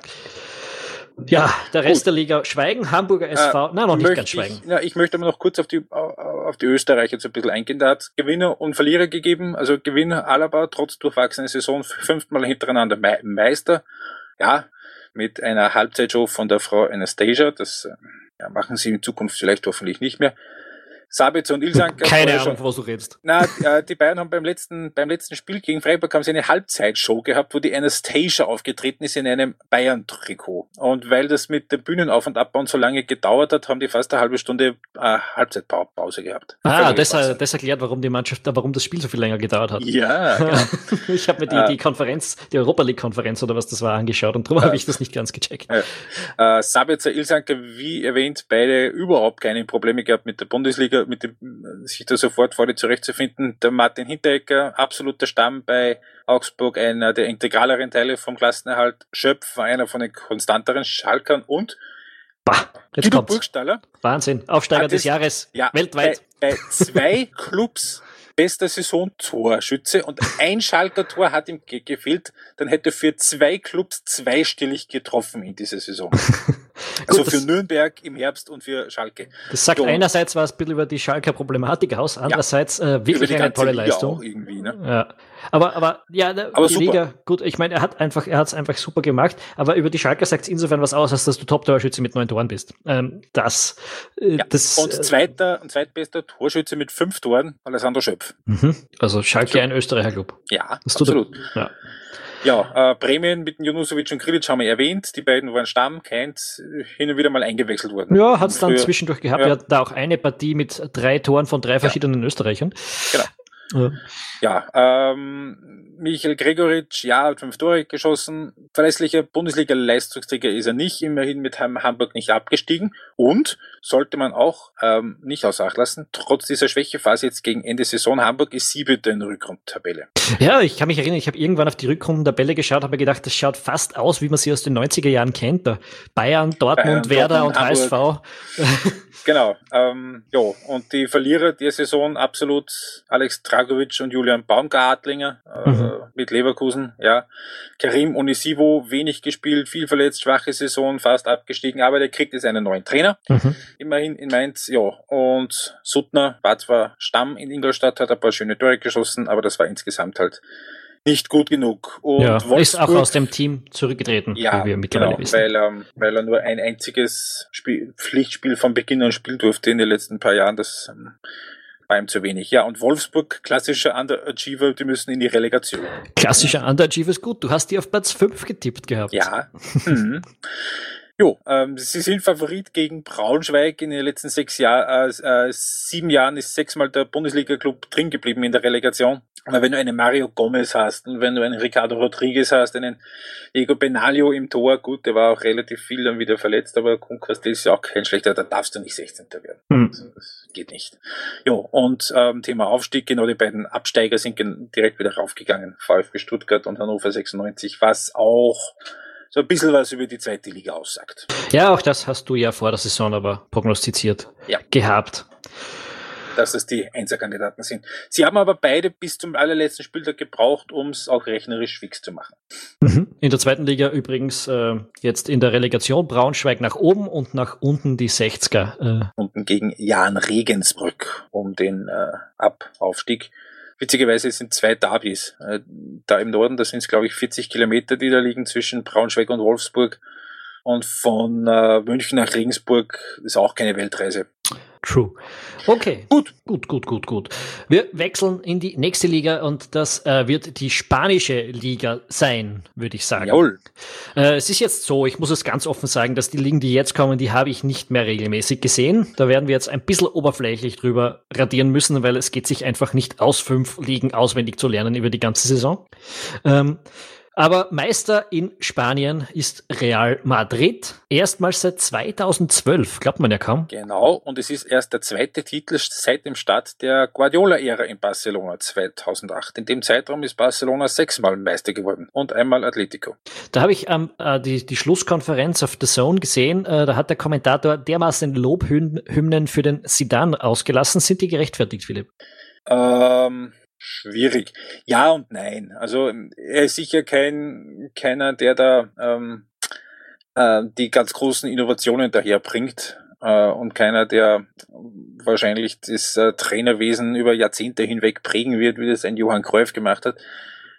Ja, der Rest Gut. der Liga schweigen, Hamburger SV, äh, nein, noch nicht ganz schweigen. Ich, ja, ich möchte aber noch kurz auf die, auf die Österreicher so ein bisschen eingehen. Da hat Gewinner und Verlierer gegeben. Also Gewinner Alaba, trotz durchwachsener Saison, fünfmal hintereinander Meister. Ja, mit einer Halbzeitshow von der Frau Anastasia. Das äh, ja, machen sie in Zukunft vielleicht hoffentlich nicht mehr. Sabitzer und Ilsanker. Keine Ahnung, was du redest. Na, äh, die beiden haben beim letzten, beim letzten Spiel gegen Freiburg haben sie eine Halbzeitshow gehabt, wo die Anastasia aufgetreten ist in einem Bayern-Trikot. Und weil das mit dem Bühnenauf- und Abbauen so lange gedauert hat, haben die fast eine halbe Stunde äh, Halbzeitpause gehabt. Ah, das, das erklärt, warum die Mannschaft, warum das Spiel so viel länger gedauert hat. Ja, genau. ich habe mir die, die Konferenz, die Europa League-Konferenz oder was das war, angeschaut und darum äh, habe ich das nicht ganz gecheckt. Äh, Sabitzer, Ilsanker, wie erwähnt, beide überhaupt keine Probleme gehabt mit der Bundesliga mit dem, sich da sofort vorne zurechtzufinden. Der Martin Hinteregger, absoluter Stamm bei Augsburg, einer der integraleren Teile vom Klassenerhalt. Schöpf war einer von den konstanteren Schalkern und bah, jetzt Guido Burgstaller. Wahnsinn, Aufsteiger des Jahres ja, weltweit. Bei, bei zwei Clubs bester Saisontorschütze und ein Schalker Tor hat ihm ge gefehlt, dann hätte er für zwei Clubs zweistellig getroffen in dieser Saison. also für Nürnberg im Herbst und für Schalke. Das sagt so. einerseits was ein bisschen über die Schalker Problematik aus, andererseits ja, äh, wirklich eine tolle Leistung. Ne? Ja. Aber, aber ja, aber die Liga, gut, ich meine, er hat einfach, er hat es einfach super gemacht, aber über die Schalker sagt es insofern was aus, als dass du Top-Torschütze mit neun Toren bist. Ähm, das, äh, ja, das. Und äh, zweiter und zweitbester Torschütze mit fünf Toren, Alessandro Schöpf. Mhm. Also Schalke ein Österreicher Club. Ja, das absolut. Er, ja. Ja, äh, Bremen mit Junusovic und Krilic haben wir erwähnt. Die beiden waren Stamm, Keins, hin und wieder mal eingewechselt worden. Ja, hat es dann zwischendurch gehabt. Ja. Wir hatten da auch eine Partie mit drei Toren von drei verschiedenen ja. Österreichern. Genau. Ja, ja ähm, Michael Gregoritsch, ja, hat fünf Tore geschossen. Verlässlicher Bundesliga-Leistungsträger ist er nicht, immerhin mit Hamburg nicht abgestiegen. Und sollte man auch ähm, nicht außer Acht lassen, trotz dieser Schwächephase jetzt gegen Ende Saison, Hamburg ist siebte in der Rückrundentabelle. Ja, ich kann mich erinnern, ich habe irgendwann auf die Rückrundentabelle geschaut, habe gedacht, das schaut fast aus, wie man sie aus den 90er Jahren kennt. Da Bayern, Dortmund, Bayern, Werder Dortmund, und Hamburg. HSV. Genau. Ähm, ja, und die Verlierer der Saison absolut Alex Dragovic und Julian Baumgartlinger äh, mhm. mit Leverkusen. Ja, Karim Onisivo wenig gespielt, viel verletzt, schwache Saison, fast abgestiegen, aber der kriegt jetzt einen neuen Trainer. Mhm. Immerhin in Mainz. Ja, und Suttner war zwar Stamm in Ingolstadt, hat ein paar schöne Tore geschossen, aber das war insgesamt halt nicht gut genug. Und ja, Wolfsburg, ist auch aus dem Team zurückgetreten, ja, wie wir mittlerweile genau, wissen. Weil, ähm, weil er nur ein einziges Spiel, Pflichtspiel von Beginn an spielen durfte in den letzten paar Jahren. Das ähm, war ihm zu wenig. Ja, und Wolfsburg, klassischer Underachiever, die müssen in die Relegation. Klassischer Underachiever ist gut. Du hast die auf Platz 5 getippt gehabt. Ja. mhm. Jo, ähm, sie sind Favorit gegen Braunschweig in den letzten sechs Jahren, äh, äh, sieben Jahren ist sechsmal der Bundesliga-Club drin geblieben in der Relegation. Aber wenn du einen Mario Gomez hast und wenn du einen Ricardo Rodriguez hast, einen Diego Benaglio im Tor, gut, der war auch relativ viel dann wieder verletzt, aber Kunkastel ist ja auch kein schlechter, da darfst du nicht 16. werden. Mhm. Das geht nicht. Jo, und ähm, Thema Aufstieg, genau die beiden Absteiger sind direkt wieder raufgegangen, VfB Stuttgart und Hannover 96, was auch so ein bisschen was über die zweite Liga aussagt. Ja, auch das hast du ja vor der Saison aber prognostiziert ja. gehabt. dass es die Einserkandidaten sind. Sie haben aber beide bis zum allerletzten Spieltag gebraucht, um es auch rechnerisch fix zu machen. Mhm. In der zweiten Liga übrigens äh, jetzt in der Relegation Braunschweig nach oben und nach unten die 60er. Äh. Unten gegen Jan Regensbrück um den äh, Abaufstieg. Witzigerweise sind zwei Derbys. Äh, da im Norden, da sind es glaube ich 40 Kilometer, die da liegen zwischen Braunschweig und Wolfsburg. Und von äh, München nach Regensburg ist auch keine Weltreise. True. Okay. Gut. Gut, gut, gut, gut. Wir wechseln in die nächste Liga und das äh, wird die spanische Liga sein, würde ich sagen. Jawohl. Äh, es ist jetzt so, ich muss es ganz offen sagen, dass die Ligen, die jetzt kommen, die habe ich nicht mehr regelmäßig gesehen. Da werden wir jetzt ein bisschen oberflächlich drüber radieren müssen, weil es geht sich einfach nicht aus, fünf Ligen auswendig zu lernen über die ganze Saison. Ähm, aber Meister in Spanien ist Real Madrid. Erstmals seit 2012, glaubt man ja kaum. Genau, und es ist erst der zweite Titel seit dem Start der Guardiola-Ära in Barcelona 2008. In dem Zeitraum ist Barcelona sechsmal Meister geworden und einmal Atletico. Da habe ich ähm, äh, die, die Schlusskonferenz auf The Zone gesehen. Äh, da hat der Kommentator dermaßen Lobhymnen für den Sidan ausgelassen. Sind die gerechtfertigt, Philipp? Ähm Schwierig. Ja und nein. Also er ist sicher kein keiner, der da ähm, äh, die ganz großen Innovationen daherbringt äh, und keiner, der wahrscheinlich das äh, Trainerwesen über Jahrzehnte hinweg prägen wird, wie das ein Johann Cruyff gemacht hat.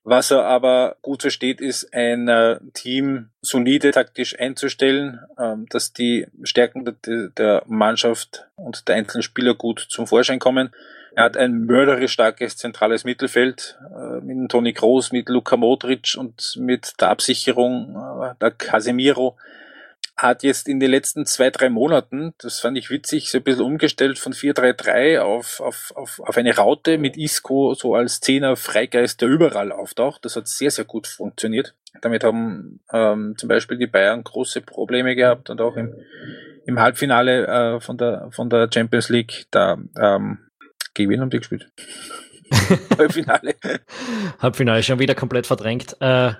Was er aber gut versteht, ist ein äh, Team solide taktisch einzustellen, äh, dass die Stärken der, der Mannschaft und der einzelnen Spieler gut zum Vorschein kommen er hat ein mörderisch starkes zentrales Mittelfeld äh, mit Toni Kroos, mit Luka Modric und mit der Absicherung äh, der Casemiro. Hat jetzt in den letzten zwei, drei Monaten, das fand ich witzig, so ein bisschen umgestellt von 4-3-3 auf, auf, auf, auf eine Raute mit Isco so als Zehner Freigeist, der überall auftaucht. Das hat sehr, sehr gut funktioniert. Damit haben ähm, zum Beispiel die Bayern große Probleme gehabt und auch im, im Halbfinale äh, von, der, von der Champions League, da ähm, gegen wen haben die gespielt? Halbfinale. Halbfinale, schon wieder komplett verdrängt. Äh,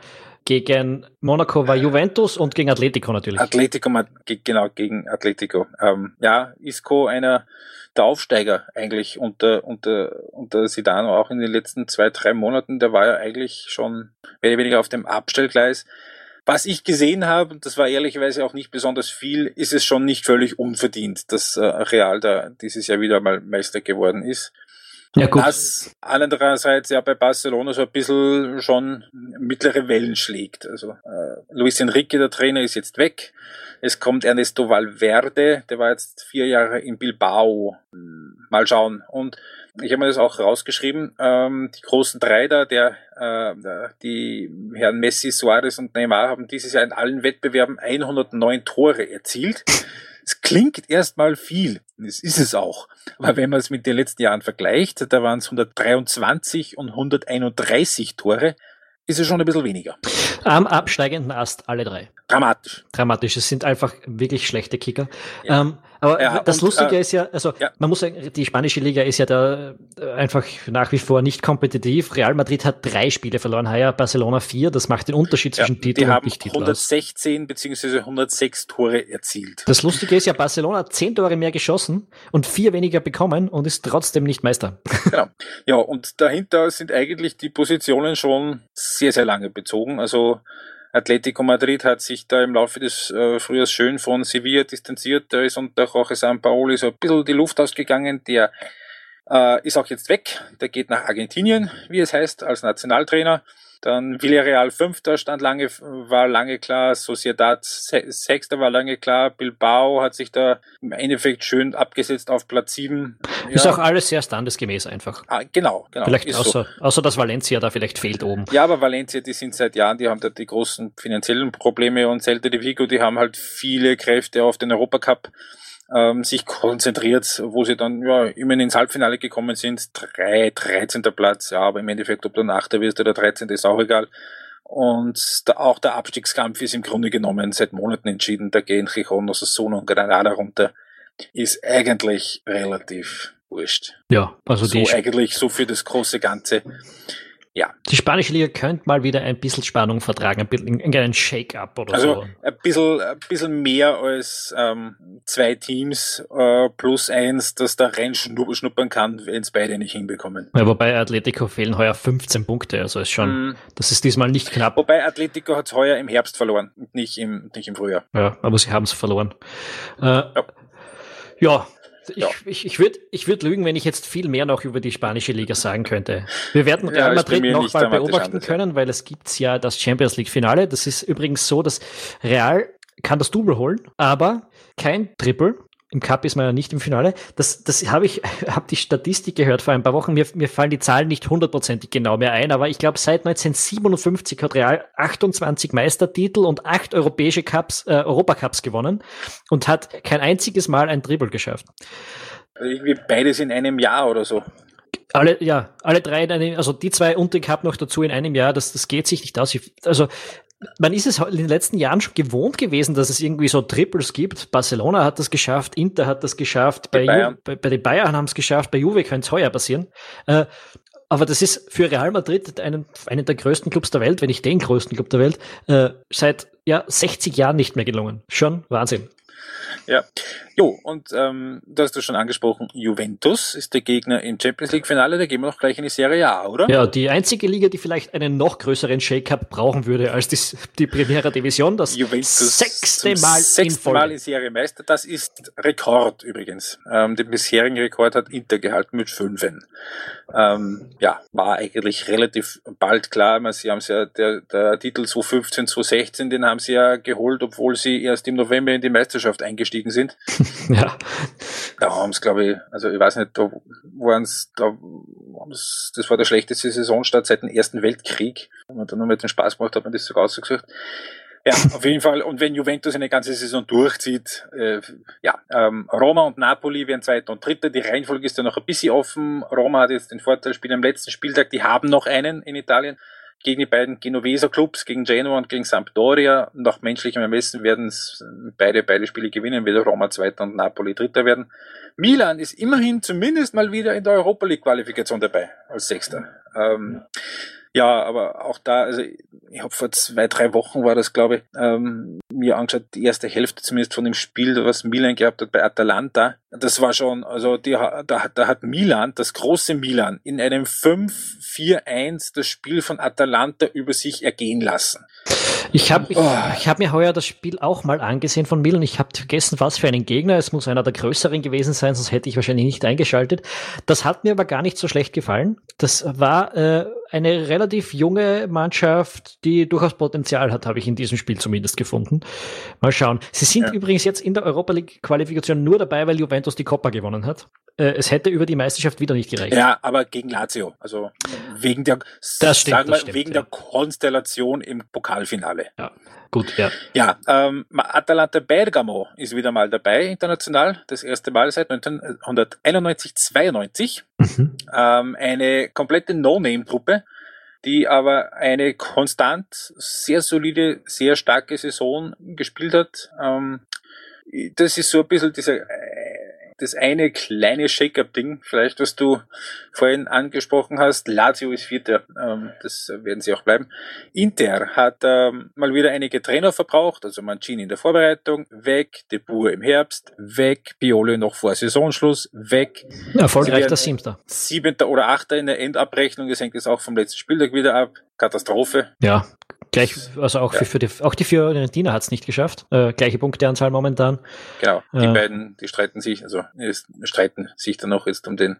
gegen Monaco war Juventus und gegen Atletico natürlich. Atletico, genau, gegen Atletico. Ähm, ja, Isco einer der Aufsteiger eigentlich unter, unter, unter Sidano auch in den letzten zwei, drei Monaten. Der war ja eigentlich schon mehr oder weniger auf dem Abstellgleis. Was ich gesehen habe, das war ehrlicherweise auch nicht besonders viel, ist es schon nicht völlig unverdient, dass äh, Real da dieses Jahr wieder mal Meister geworden ist. Ja, gut. Das andererseits ja bei Barcelona so ein bisschen schon mittlere Wellen schlägt. Also äh, Luis Enrique, der Trainer, ist jetzt weg. Es kommt Ernesto Valverde, der war jetzt vier Jahre in Bilbao. Mal schauen. Und ich habe mir das auch rausgeschrieben, ähm, die großen drei da, der, äh, die Herren Messi, Suarez und Neymar haben dieses Jahr in allen Wettbewerben 109 Tore erzielt. Es klingt erstmal viel, das ist es auch. Aber wenn man es mit den letzten Jahren vergleicht, da waren es 123 und 131 Tore, ist es schon ein bisschen weniger. Am absteigenden Ast alle drei. Dramatisch. Dramatisch. Es sind einfach wirklich schlechte Kicker. Ja. Ähm, aber ja, das und, Lustige äh, ist ja, also ja. man muss sagen, die spanische Liga ist ja da äh, einfach nach wie vor nicht kompetitiv. Real Madrid hat drei Spiele verloren, heuer Barcelona vier. Das macht den Unterschied zwischen Titel und Nicht-Titel 116 bzw. 106 Tore erzielt. Das Lustige ist ja, Barcelona hat zehn Tore mehr geschossen und vier weniger bekommen und ist trotzdem nicht Meister. Genau. Ja, und dahinter sind eigentlich die Positionen schon sehr, sehr lange bezogen. Also Atletico Madrid hat sich da im Laufe des äh, Frühjahrs schön von Sevilla distanziert. Da ist unter Jorge Sampaoli so ein bisschen die Luft ausgegangen. Der äh, ist auch jetzt weg. Der geht nach Argentinien, wie es heißt, als Nationaltrainer. Dann Villarreal Fünfter stand lange, war lange klar, Sociedad Sechster war lange klar, Bilbao hat sich da im Endeffekt schön abgesetzt auf Platz sieben. Ja. Ist auch alles sehr standesgemäß einfach. Ah, genau, genau. Vielleicht außer, so. außer, dass Valencia da vielleicht fehlt oben. Ja, aber Valencia, die sind seit Jahren, die haben da die großen finanziellen Probleme und Celta de Vigo, die haben halt viele Kräfte auf den Europacup ähm, sich konzentriert, wo sie dann ja immerhin ins Halbfinale gekommen sind. Drei, 13. Platz, ja, aber im Endeffekt, ob du Achter wirst oder 13. ist auch egal. Und da, auch der Abstiegskampf ist im Grunde genommen seit Monaten entschieden. Da gehen Chichon, Osasuna und Granada runter. Ist eigentlich relativ wurscht. Ja, also so eigentlich so für das große Ganze. Ja. Die spanische Liga könnte mal wieder ein bisschen Spannung vertragen, ein bisschen einen Shake-up oder also so. ein bisschen, ein bisschen mehr als ähm, zwei Teams äh, plus eins, das da reinschnuppern kann, wenn es beide nicht hinbekommen. Ja, wobei Atletico fehlen heuer 15 Punkte, also ist schon, mm. das ist diesmal nicht knapp. Wobei Atletico hat heuer im Herbst verloren, nicht im, nicht im Frühjahr. Ja, aber sie haben es verloren. Äh, ja. ja. Ich, ja. ich, ich würde ich würd lügen, wenn ich jetzt viel mehr noch über die spanische Liga sagen könnte. Wir werden Real ja, Madrid noch mal beobachten anders, können, weil es gibt ja das Champions League Finale. Das ist übrigens so, dass Real kann das Double holen, aber kein Triple. Im Cup ist man ja nicht im Finale. Das, das habe ich, habe die Statistik gehört vor ein paar Wochen. Mir, mir fallen die Zahlen nicht hundertprozentig genau mehr ein, aber ich glaube, seit 1957 hat Real 28 Meistertitel und acht europäische Cups, äh, Europacups gewonnen und hat kein einziges Mal ein Dribble geschafft. Also irgendwie beides in einem Jahr oder so. Alle, ja, alle drei in einem, also die zwei und den Cup noch dazu in einem Jahr, das, das geht sich nicht aus. Also man ist es in den letzten Jahren schon gewohnt gewesen, dass es irgendwie so Triples gibt. Barcelona hat das geschafft, Inter hat das geschafft, bei, Bayern. bei, bei den Bayern haben es geschafft, bei Juve könnte es heuer passieren. Äh, aber das ist für Real Madrid einen, einen der größten Clubs der Welt, wenn nicht den größten Club der Welt, äh, seit ja, 60 Jahren nicht mehr gelungen. Schon Wahnsinn. Ja. Jo, und ähm, du hast du schon angesprochen, Juventus ist der Gegner im Champions League-Finale, da gehen wir noch gleich in die Serie A, oder? Ja, die einzige Liga, die vielleicht einen noch größeren Shake-up brauchen würde als die, die Primera Division, das Juventus sechste Mal sechste in Mal in Serie Meister, das ist Rekord übrigens. Ähm, den bisherigen Rekord hat Inter gehalten mit fünfen. Ähm, ja, war eigentlich relativ bald klar, meine, sie haben ja, der, der Titel 2015, 2016, den haben sie ja geholt, obwohl sie erst im November in die Meisterschaft eingestiegen sind. ja. Da haben es, glaube ich, also ich weiß nicht, da waren es, da das war der schlechteste Saisonstart seit dem Ersten Weltkrieg. Wenn man da nur mit dem Spaß gemacht hat, man das sogar ausgesucht. Ja, auf jeden Fall. Und wenn Juventus eine ganze Saison durchzieht, äh, ja, ähm, Roma und Napoli werden Zweiter und Dritter. Die Reihenfolge ist ja noch ein bisschen offen. Roma hat jetzt den Vorteil, spielen am letzten Spieltag. Die haben noch einen in Italien gegen die beiden Genoveser Clubs, gegen Genoa und gegen Sampdoria. Nach menschlichem Ermessen werden beide, beide Spiele gewinnen, weder Roma Zweiter und Napoli Dritter werden. Milan ist immerhin zumindest mal wieder in der Europa League Qualifikation dabei, als Sechster. Ähm, ja, aber auch da, also ich habe vor zwei, drei Wochen war das, glaube ich, ähm, mir angeschaut, die erste Hälfte zumindest von dem Spiel, was Milan gehabt hat bei Atalanta. Das war schon, also die, da, da hat Milan, das große Milan, in einem 5-4-1 das Spiel von Atalanta über sich ergehen lassen. Ich habe ich, oh. ich hab mir heuer das Spiel auch mal angesehen von Milan. Ich habe vergessen, was für einen Gegner. Es muss einer der größeren gewesen sein, sonst hätte ich wahrscheinlich nicht eingeschaltet. Das hat mir aber gar nicht so schlecht gefallen. Das war äh, eine relativ junge Mannschaft, die durchaus Potenzial hat, habe ich in diesem Spiel zumindest gefunden. Mal schauen. Sie sind ja. übrigens jetzt in der Europa League Qualifikation nur dabei, weil Juventus die Coppa gewonnen hat. Äh, es hätte über die Meisterschaft wieder nicht gereicht. Ja, aber gegen Lazio. Also wegen der, das stimmt, das stimmt, wegen ja. der Konstellation im Pokalfinale. Ja. Gut, ja. Ja, ähm, Atalanta Bergamo ist wieder mal dabei international. Das erste Mal seit 1991, 92. Mhm. Ähm, eine komplette No-Name-Truppe, die aber eine konstant sehr solide, sehr starke Saison gespielt hat. Ähm, das ist so ein bisschen dieser das eine kleine Shake-up-Ding, vielleicht was du vorhin angesprochen hast. Lazio ist Vierter, ähm, das werden sie auch bleiben. Inter hat ähm, mal wieder einige Trainer verbraucht, also Mancini in der Vorbereitung, weg, De Boer im Herbst, weg, Piole noch vor Saisonschluss, weg. Erfolgreich der Siebter. Siebenter oder Achter in der Endabrechnung, das hängt jetzt auch vom letzten Spieltag wieder ab. Katastrophe. Ja, Gleich, also auch, ja. für, für die, auch die Fiorentina hat es nicht geschafft. Äh, gleiche Punkteanzahl momentan. Genau, die äh, beiden, die streiten sich, also streiten sich dann noch jetzt um den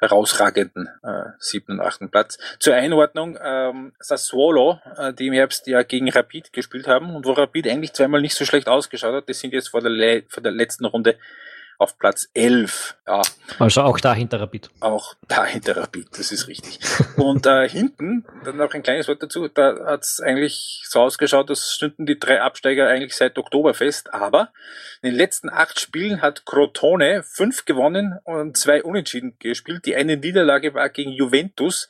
herausragenden äh, siebten und achten Platz. Zur Einordnung, ähm, Sassuolo, äh, die im Herbst ja gegen Rapid gespielt haben und wo Rapid eigentlich zweimal nicht so schlecht ausgeschaut hat, die sind jetzt vor der, Le vor der letzten Runde auf Platz 11. Ja. Also auch dahinter Rapid. Auch dahinter Rapid, das ist richtig. Und äh, hinten, dann noch ein kleines Wort dazu, da hat es eigentlich so ausgeschaut, dass stünden die drei Absteiger eigentlich seit Oktober fest, aber in den letzten acht Spielen hat Crotone fünf gewonnen und zwei unentschieden gespielt. Die eine Niederlage war gegen Juventus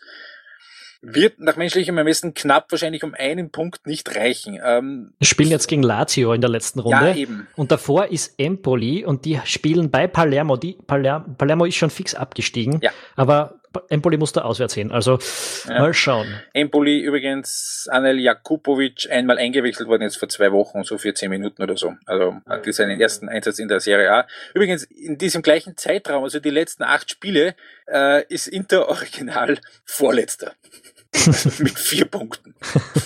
wird nach menschlichem Ermessen knapp wahrscheinlich um einen Punkt nicht reichen. Ähm, Wir spielen jetzt gegen Lazio in der letzten Runde. Ja, eben. Und davor ist Empoli und die spielen bei Palermo. Die Palermo, Palermo ist schon fix abgestiegen. Ja. Aber Empoli musste auswärts hin. Also ja. mal schauen. Empoli übrigens Anel Jakubovic einmal eingewechselt worden jetzt vor zwei Wochen, so für zehn Minuten oder so. Also hat seinen ersten Einsatz in der Serie A. Übrigens in diesem gleichen Zeitraum, also die letzten acht Spiele, äh, ist Inter original Vorletzter. mit vier Punkten.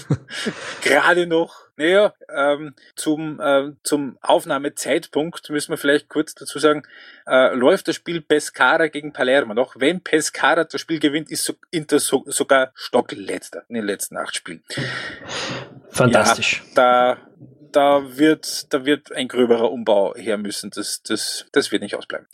Gerade noch. Naja, ähm, zum, äh, zum Aufnahmezeitpunkt müssen wir vielleicht kurz dazu sagen, äh, läuft das Spiel Pescara gegen Palermo noch. Wenn Pescara das Spiel gewinnt, ist so, Inter so, sogar Stockletzter in den letzten acht Spielen. Fantastisch. Ja, da da wird, da wird ein gröberer Umbau her müssen. Das, das, das wird nicht ausbleiben.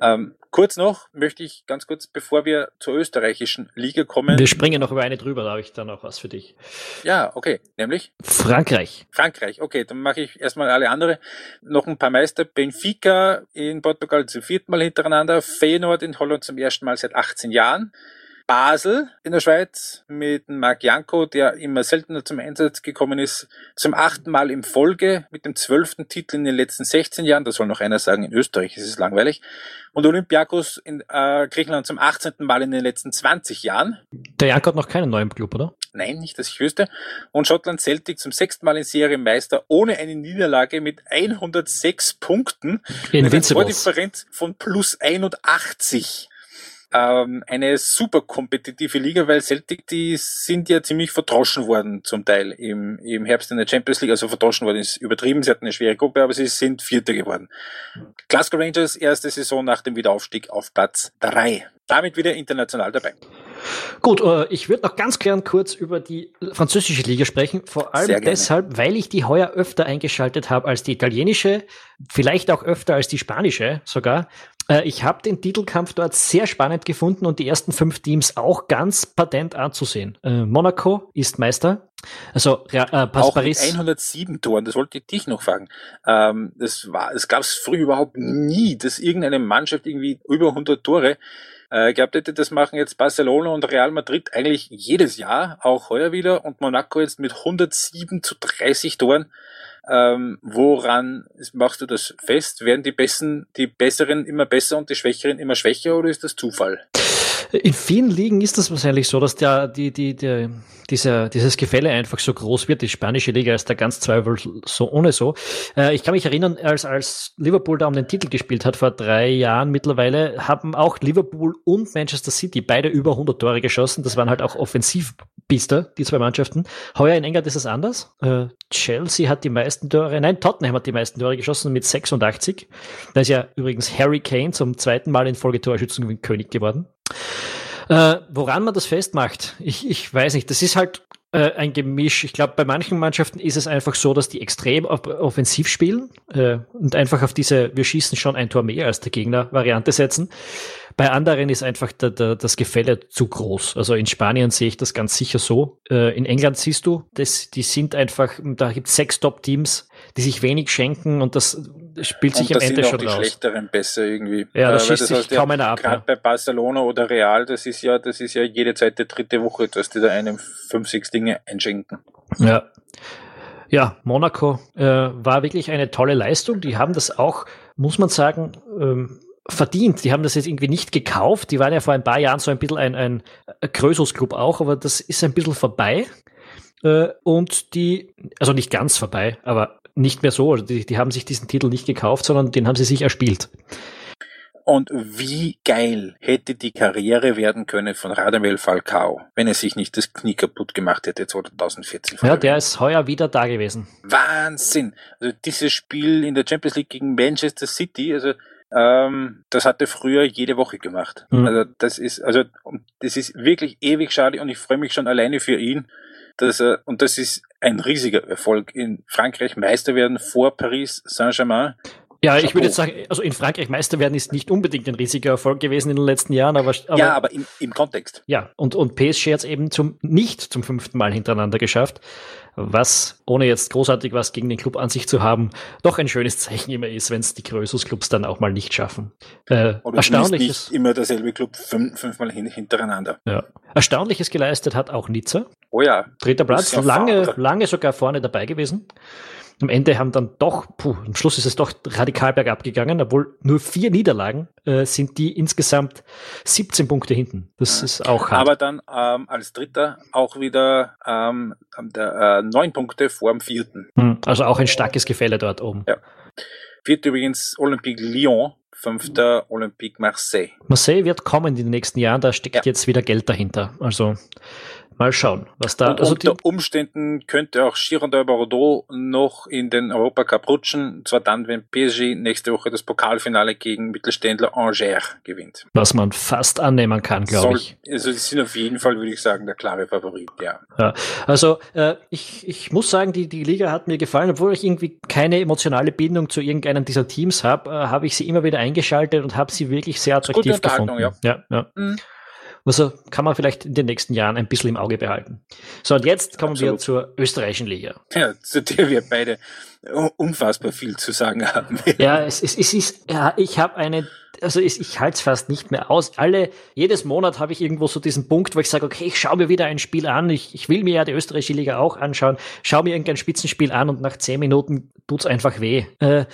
Ähm, kurz noch möchte ich ganz kurz, bevor wir zur österreichischen Liga kommen. Wir springen noch über eine drüber, da habe ich dann auch was für dich. Ja, okay. Nämlich? Frankreich. Frankreich, okay. Dann mache ich erstmal alle andere. Noch ein paar Meister. Benfica in Portugal zum vierten Mal hintereinander. Feyenoord in Holland zum ersten Mal seit 18 Jahren. Basel in der Schweiz mit Marc Janko, der immer seltener zum Einsatz gekommen ist, zum achten Mal in Folge mit dem zwölften Titel in den letzten 16 Jahren. Da soll noch einer sagen, in Österreich ist es langweilig. Und Olympiakos in äh, Griechenland zum 18. Mal in den letzten 20 Jahren. Der Janko hat noch keinen neuen Club, oder? Nein, nicht das höchste. Und Schottland Celtic zum sechsten Mal in Serie Meister ohne eine Niederlage mit 106 Punkten. In mit einer Tordifferenz von plus 81 ähm, eine super kompetitive Liga, weil Celtic, die sind ja ziemlich verdroschen worden zum Teil im, im Herbst in der Champions League. Also verdroschen worden ist übertrieben, sie hatten eine schwere Gruppe, aber sie sind Vierter geworden. Glasgow Rangers, erste Saison nach dem Wiederaufstieg auf Platz drei. Damit wieder international dabei. Gut, äh, ich würde noch ganz gern kurz über die französische Liga sprechen, vor allem deshalb, weil ich die heuer öfter eingeschaltet habe als die italienische, vielleicht auch öfter als die spanische sogar. Äh, ich habe den Titelkampf dort sehr spannend gefunden und die ersten fünf Teams auch ganz patent anzusehen. Äh, Monaco ist Meister. Also äh, Pass auch Paris. Mit 107 Toren, das wollte ich dich noch fragen. Ähm, das war, es gab es früher überhaupt nie, dass irgendeine Mannschaft irgendwie über 100 Tore äh, gehabt hätte. Das machen jetzt Barcelona und Real Madrid eigentlich jedes Jahr, auch heuer wieder. Und Monaco jetzt mit 107 zu 30 Toren. Ähm, woran machst du das fest? Werden die Besten, die Besseren immer besser und die Schwächeren immer schwächer oder ist das Zufall? In vielen Ligen ist das wahrscheinlich so, dass der, die, die, der, dieser, dieses Gefälle einfach so groß wird. Die spanische Liga ist da ganz zweifelsohne so ohne so. Äh, ich kann mich erinnern, als, als Liverpool da um den Titel gespielt hat, vor drei Jahren mittlerweile, haben auch Liverpool und Manchester City beide über 100 Tore geschossen. Das waren halt auch Offensivbiester, die zwei Mannschaften. Heuer in England ist es anders. Äh, Chelsea hat die meisten Tore, nein, Tottenham hat die meisten Tore geschossen mit 86. Da ist ja übrigens Harry Kane zum zweiten Mal in Folge Torschützenkönig geworden. Äh, woran man das festmacht, ich, ich weiß nicht. Das ist halt äh, ein Gemisch. Ich glaube, bei manchen Mannschaften ist es einfach so, dass die extrem offensiv spielen äh, und einfach auf diese wir schießen schon ein Tor mehr als der Gegner Variante setzen. Bei anderen ist einfach der, der, das Gefälle zu groß. Also in Spanien sehe ich das ganz sicher so. Äh, in England siehst du, das, die sind einfach, da gibt es sechs Top-Teams, die sich wenig schenken und das spielt sich und am Ende schon raus. die schlechteren besser irgendwie. Ja, das äh, schießt sich kaum einer ab. Gerade bei Barcelona oder Real, das ist ja, das ist ja jede zweite, dritte Woche, dass die da einem fünf, sechs Dinge einschenken. Ja. Ja, Monaco äh, war wirklich eine tolle Leistung. Die haben das auch, muss man sagen, ähm, verdient. Die haben das jetzt irgendwie nicht gekauft. Die waren ja vor ein paar Jahren so ein bisschen ein, ein Krösus-Club auch, aber das ist ein bisschen vorbei. Äh, und die, also nicht ganz vorbei, aber nicht mehr so. Also die, die haben sich diesen Titel nicht gekauft, sondern den haben sie sich erspielt. Und wie geil hätte die Karriere werden können von Radamel Falcao, wenn er sich nicht das Knie kaputt gemacht hätte 2014. Ja, der ist heuer wieder da gewesen. Wahnsinn! Also dieses Spiel in der Champions League gegen Manchester City, also ähm, das hat er früher jede Woche gemacht. Mhm. Also das ist, also das ist wirklich ewig schade und ich freue mich schon alleine für ihn, dass er, und das ist ein riesiger Erfolg in Frankreich Meister werden vor Paris Saint-Germain. Ja, ich würde jetzt sagen, also in Frankreich Meister werden ist nicht unbedingt ein riesiger Erfolg gewesen in den letzten Jahren, aber, aber ja, aber im, im Kontext. Ja, und und PSG hat es eben zum nicht zum fünften Mal hintereinander geschafft, was ohne jetzt großartig was gegen den Club an sich zu haben, doch ein schönes Zeichen immer ist, wenn es die Größus Clubs dann auch mal nicht schaffen. Äh, Oder erstaunliches nicht immer derselbe Club fünf, fünfmal hin, hintereinander. Ja. Erstaunliches geleistet hat auch Nizza. Oh ja. Dritter Platz, lange lange sogar vorne dabei gewesen. Am Ende haben dann doch, puh, am Schluss ist es doch radikal bergab gegangen, obwohl nur vier Niederlagen äh, sind die insgesamt 17 Punkte hinten. Das ja. ist auch hart. Aber dann ähm, als Dritter auch wieder ähm, der, äh, neun Punkte vor dem Vierten. Hm, also auch ein starkes Gefälle dort oben. Ja. Viert übrigens Olympique Lyon, fünfter Olympique Marseille. Marseille wird kommen in den nächsten Jahren, da steckt ja. jetzt wieder Geld dahinter. Also Mal schauen, was da. Und also unter Umständen könnte auch Girondin Bordeaux noch in den Europacup rutschen, zwar dann, wenn PSG nächste Woche das Pokalfinale gegen Mittelständler Angers gewinnt. Was man fast annehmen kann, glaube ich. Also sie sind auf jeden Fall, würde ich sagen, der klare Favorit, ja. ja also äh, ich, ich muss sagen, die, die Liga hat mir gefallen, obwohl ich irgendwie keine emotionale Bindung zu irgendeinem dieser Teams habe, äh, habe ich sie immer wieder eingeschaltet und habe sie wirklich sehr attraktiv gefunden. Ja. ja, ja. Mhm. Also kann man vielleicht in den nächsten Jahren ein bisschen im Auge behalten. So, und jetzt kommen Absolut. wir zur österreichischen Liga. Ja, zu der wir beide unfassbar viel zu sagen haben. ja, es, es, es ist, ja, ich habe eine also ich, ich halte es fast nicht mehr aus. Alle, jedes Monat habe ich irgendwo so diesen Punkt, wo ich sage, okay, ich schaue mir wieder ein Spiel an. Ich, ich will mir ja die österreichische Liga auch anschauen. Schau mir irgendein Spitzenspiel an und nach zehn Minuten tut's einfach weh. Äh,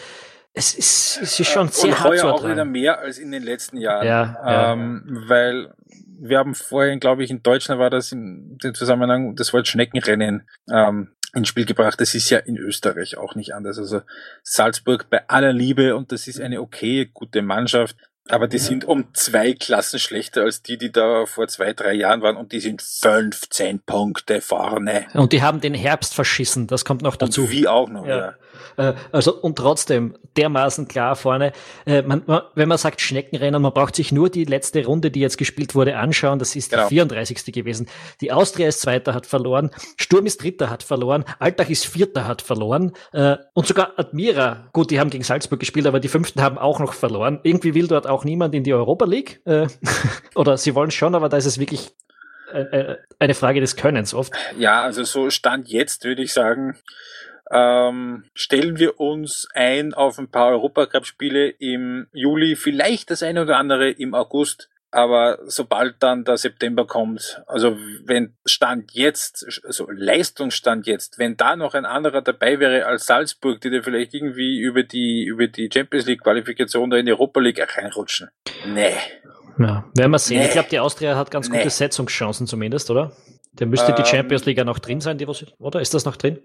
es ist, es ist schon sehr und hart heuer auch wieder mehr als in den letzten Jahren. Ja, ähm, ja. Weil wir haben vorhin, glaube ich, in Deutschland war das im Zusammenhang das Wort Schneckenrennen ähm, ins Spiel gebracht. Das ist ja in Österreich auch nicht anders. Also Salzburg bei aller Liebe und das ist eine okay, gute Mannschaft. Aber die sind um zwei Klassen schlechter als die, die da vor zwei, drei Jahren waren und die sind 15 Punkte vorne. Und die haben den Herbst verschissen, das kommt noch dazu. Und wie auch noch, ja. ja. Äh, also, und trotzdem dermaßen klar vorne. Äh, man, man, wenn man sagt Schneckenrennen, man braucht sich nur die letzte Runde, die jetzt gespielt wurde, anschauen. Das ist genau. die 34. gewesen. Die Austria ist Zweiter, hat verloren. Sturm ist Dritter, hat verloren. Alltag ist Vierter, hat verloren. Äh, und sogar Admira, gut, die haben gegen Salzburg gespielt, aber die Fünften haben auch noch verloren. Irgendwie will dort auch niemand in die Europa League. Oder sie wollen schon, aber da ist es wirklich eine Frage des Könnens oft. Ja, also so Stand jetzt würde ich sagen, ähm, stellen wir uns ein auf ein paar Europacup-Spiele im Juli, vielleicht das eine oder andere im August. Aber sobald dann der September kommt, also wenn Stand jetzt, also Leistungsstand jetzt, wenn da noch ein anderer dabei wäre als Salzburg, die da vielleicht irgendwie über die, über die Champions League Qualifikation da in die Europa League reinrutschen. Nee. Ja, werden wir sehen. Nee. Ich glaube, die Austria hat ganz nee. gute Setzungschancen zumindest, oder? Der müsste ähm, die Champions League ja noch drin sein, die, oder? Ist das noch drin?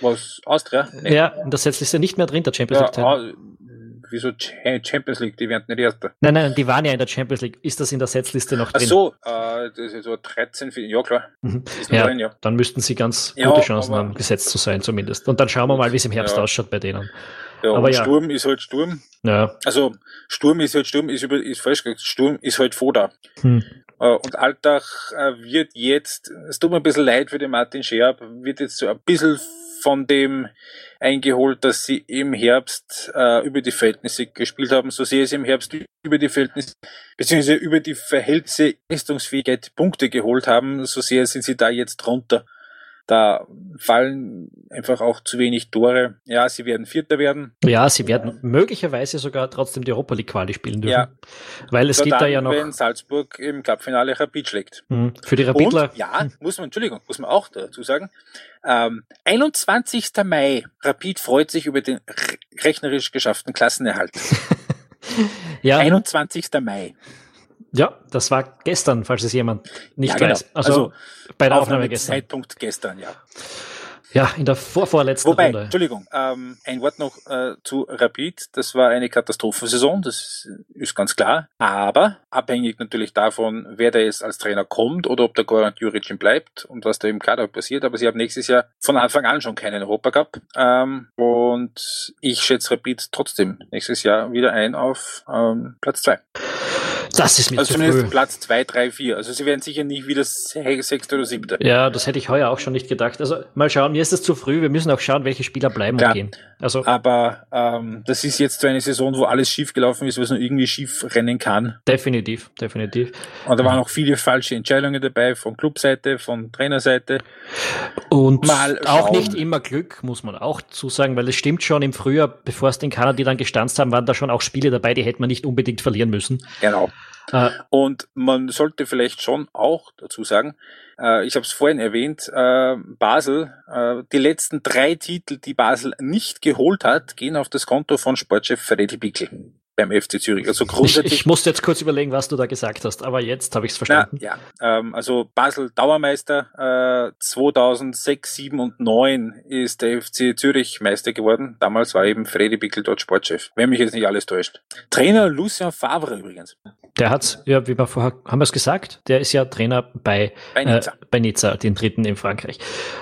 Was, Austria? Nee. Ja, in der Setzliste nicht mehr drin, der Champions League. Wieso Champions League? Die werden nicht Erster. Nein, nein, die waren ja in der Champions League. Ist das in der Setzliste noch drin? Ach so, äh, das ist so 13, ja klar. Mhm. Ja, drin, ja, dann müssten sie ganz ja, gute Chancen haben, gesetzt zu sein zumindest. Und dann schauen wir mal, wie es im Herbst ja. ausschaut bei denen. Ja, aber ja. Sturm ist halt Sturm. Ja. Also Sturm ist halt Sturm, ist, über, ist falsch gesagt, Sturm ist halt Foda. Hm. Äh, und Alltag äh, wird jetzt, es tut mir ein bisschen leid für den Martin Scherb, wird jetzt so ein bisschen von dem eingeholt, dass sie im Herbst äh, über die Verhältnisse gespielt haben. So sehr sie im Herbst über die Verhältnisse beziehungsweise über die Verhältnisse Leistungsfähigkeit Punkte geholt haben, so sehr sind sie da jetzt drunter. Da fallen einfach auch zu wenig Tore. Ja, sie werden Vierter werden. Ja, sie werden möglicherweise sogar trotzdem die Europa League Quali spielen dürfen. Ja. Weil es gibt da ja noch. Wenn Salzburg im Cup-Finale Rapid schlägt. Mhm. Für die Rapidler. Und, ja, muss man, Entschuldigung, muss man auch dazu sagen. Ähm, 21. Mai. Rapid freut sich über den rechnerisch geschafften Klassenerhalt. ja. 21. Mai. Ja, das war gestern, falls es jemand nicht ja, genau. weiß. Also, also bei der Aufnahme, Aufnahme gestern. Zeitpunkt gestern, ja. Ja, in der vorvorletzten Wobei, Runde. Entschuldigung, ähm, ein Wort noch äh, zu Rapid. Das war eine Katastrophensaison, das ist ganz klar. Aber abhängig natürlich davon, wer da jetzt als Trainer kommt oder ob der Goran Juricin bleibt und was da im Kader passiert. Aber sie haben nächstes Jahr von Anfang an schon keinen Europacup. Ähm, und ich schätze Rapid trotzdem nächstes Jahr wieder ein auf ähm, Platz zwei. Das ist mir also zu zumindest früh. Platz 2, 3, 4. Also sie werden sicher nicht wieder sechster oder siebter. Ja, das hätte ich heuer auch schon nicht gedacht. Also mal schauen, mir ist das zu früh. Wir müssen auch schauen, welche Spieler bleiben Klar. und gehen. Also, Aber ähm, das ist jetzt so eine Saison, wo alles schief gelaufen ist, was nur irgendwie schief rennen kann. Definitiv, definitiv. Und da waren auch viele falsche Entscheidungen dabei, von Clubseite, von Trainerseite. Und mal auch nicht immer Glück, muss man auch zusagen, weil es stimmt schon, im Frühjahr, bevor es den Kanadier dann gestanzt haben, waren da schon auch Spiele dabei, die hätte man nicht unbedingt verlieren müssen. Genau. Äh, und man sollte vielleicht schon auch dazu sagen, äh, ich habe es vorhin erwähnt, äh, Basel, äh, die letzten drei Titel, die Basel nicht geholt hat, gehen auf das Konto von Sportchef Freddy Bickel beim FC Zürich. Also grundsätzlich. Ich, ich, musste jetzt kurz überlegen, was du da gesagt hast, aber jetzt habe ich es verstanden. Na, ja, ähm, also Basel Dauermeister äh, 2006, 7 und 9 ist der FC Zürich Meister geworden. Damals war eben Freddy Bickel dort Sportchef, wenn mich jetzt nicht alles täuscht. Trainer Lucien Favre übrigens. Der hat, ja, wie wir vorher, haben wir es gesagt, der ist ja Trainer bei, bei Nizza, äh, bei Nizza den dritten in Frankreich.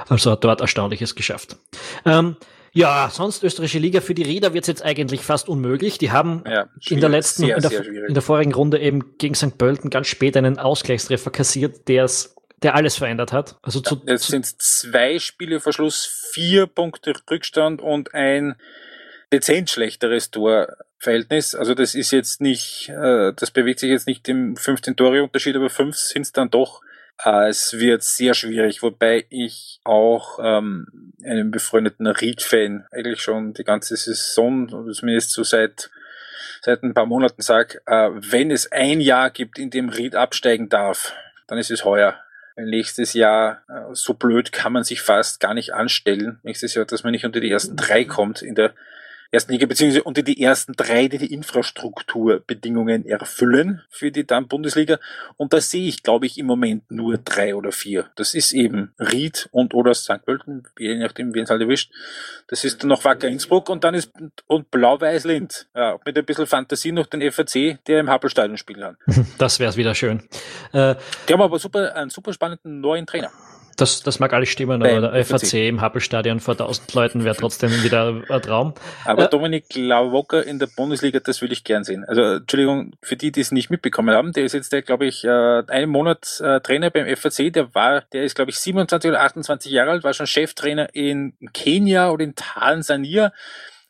Also hat dort Erstaunliches geschafft. Ähm, ja, sonst österreichische Liga für die Rieder wird es jetzt eigentlich fast unmöglich. Die haben ja, in der letzten, sehr, in, der, in, der, vorigen Runde eben gegen St. Pölten ganz spät einen Ausgleichstreffer kassiert, der's, der alles verändert hat. Also zu, es sind zwei Spiele vor Schluss, vier Punkte Rückstand und ein dezent schlechteres Torverhältnis. Also das ist jetzt nicht, äh, das bewegt sich jetzt nicht im 15 Tore Unterschied, aber fünf sind es dann doch. Äh, es wird sehr schwierig, wobei ich auch ähm, einem befreundeten Reed-Fan eigentlich schon die ganze Saison, zumindest so seit seit ein paar Monaten sage, äh, wenn es ein Jahr gibt, in dem Reed absteigen darf, dann ist es heuer. Nächstes Jahr, äh, so blöd kann man sich fast gar nicht anstellen. Nächstes Jahr, dass man nicht unter die ersten drei kommt in der ersten Liga, beziehungsweise unter die ersten drei, die die Infrastrukturbedingungen erfüllen für die dann Bundesliga. Und da sehe ich, glaube ich, im Moment nur drei oder vier. Das ist eben Ried und oder St. Pölten, je nachdem, wen es halt erwischt. Das ist dann noch Wacker Innsbruck und dann ist und Blau-Weiß Linz. Ja, mit ein bisschen Fantasie noch den FAC, der im Happelstadion spielen kann. Das wäre es wieder schön. Äh, die haben aber super, einen super spannenden neuen Trainer. Das, das mag alles stimmen, aber der FAC im Happelstadion vor 1000 Leuten wäre trotzdem wieder ein Traum. Aber äh, Dominik Lauwocker in der Bundesliga, das würde ich gern sehen. Also, Entschuldigung, für die, die es nicht mitbekommen haben, der ist jetzt, der, glaube ich, äh, einen Monat äh, Trainer beim FAC, der war, der ist, glaube ich, 27 oder 28 Jahre alt, war schon Cheftrainer in Kenia oder in Tansania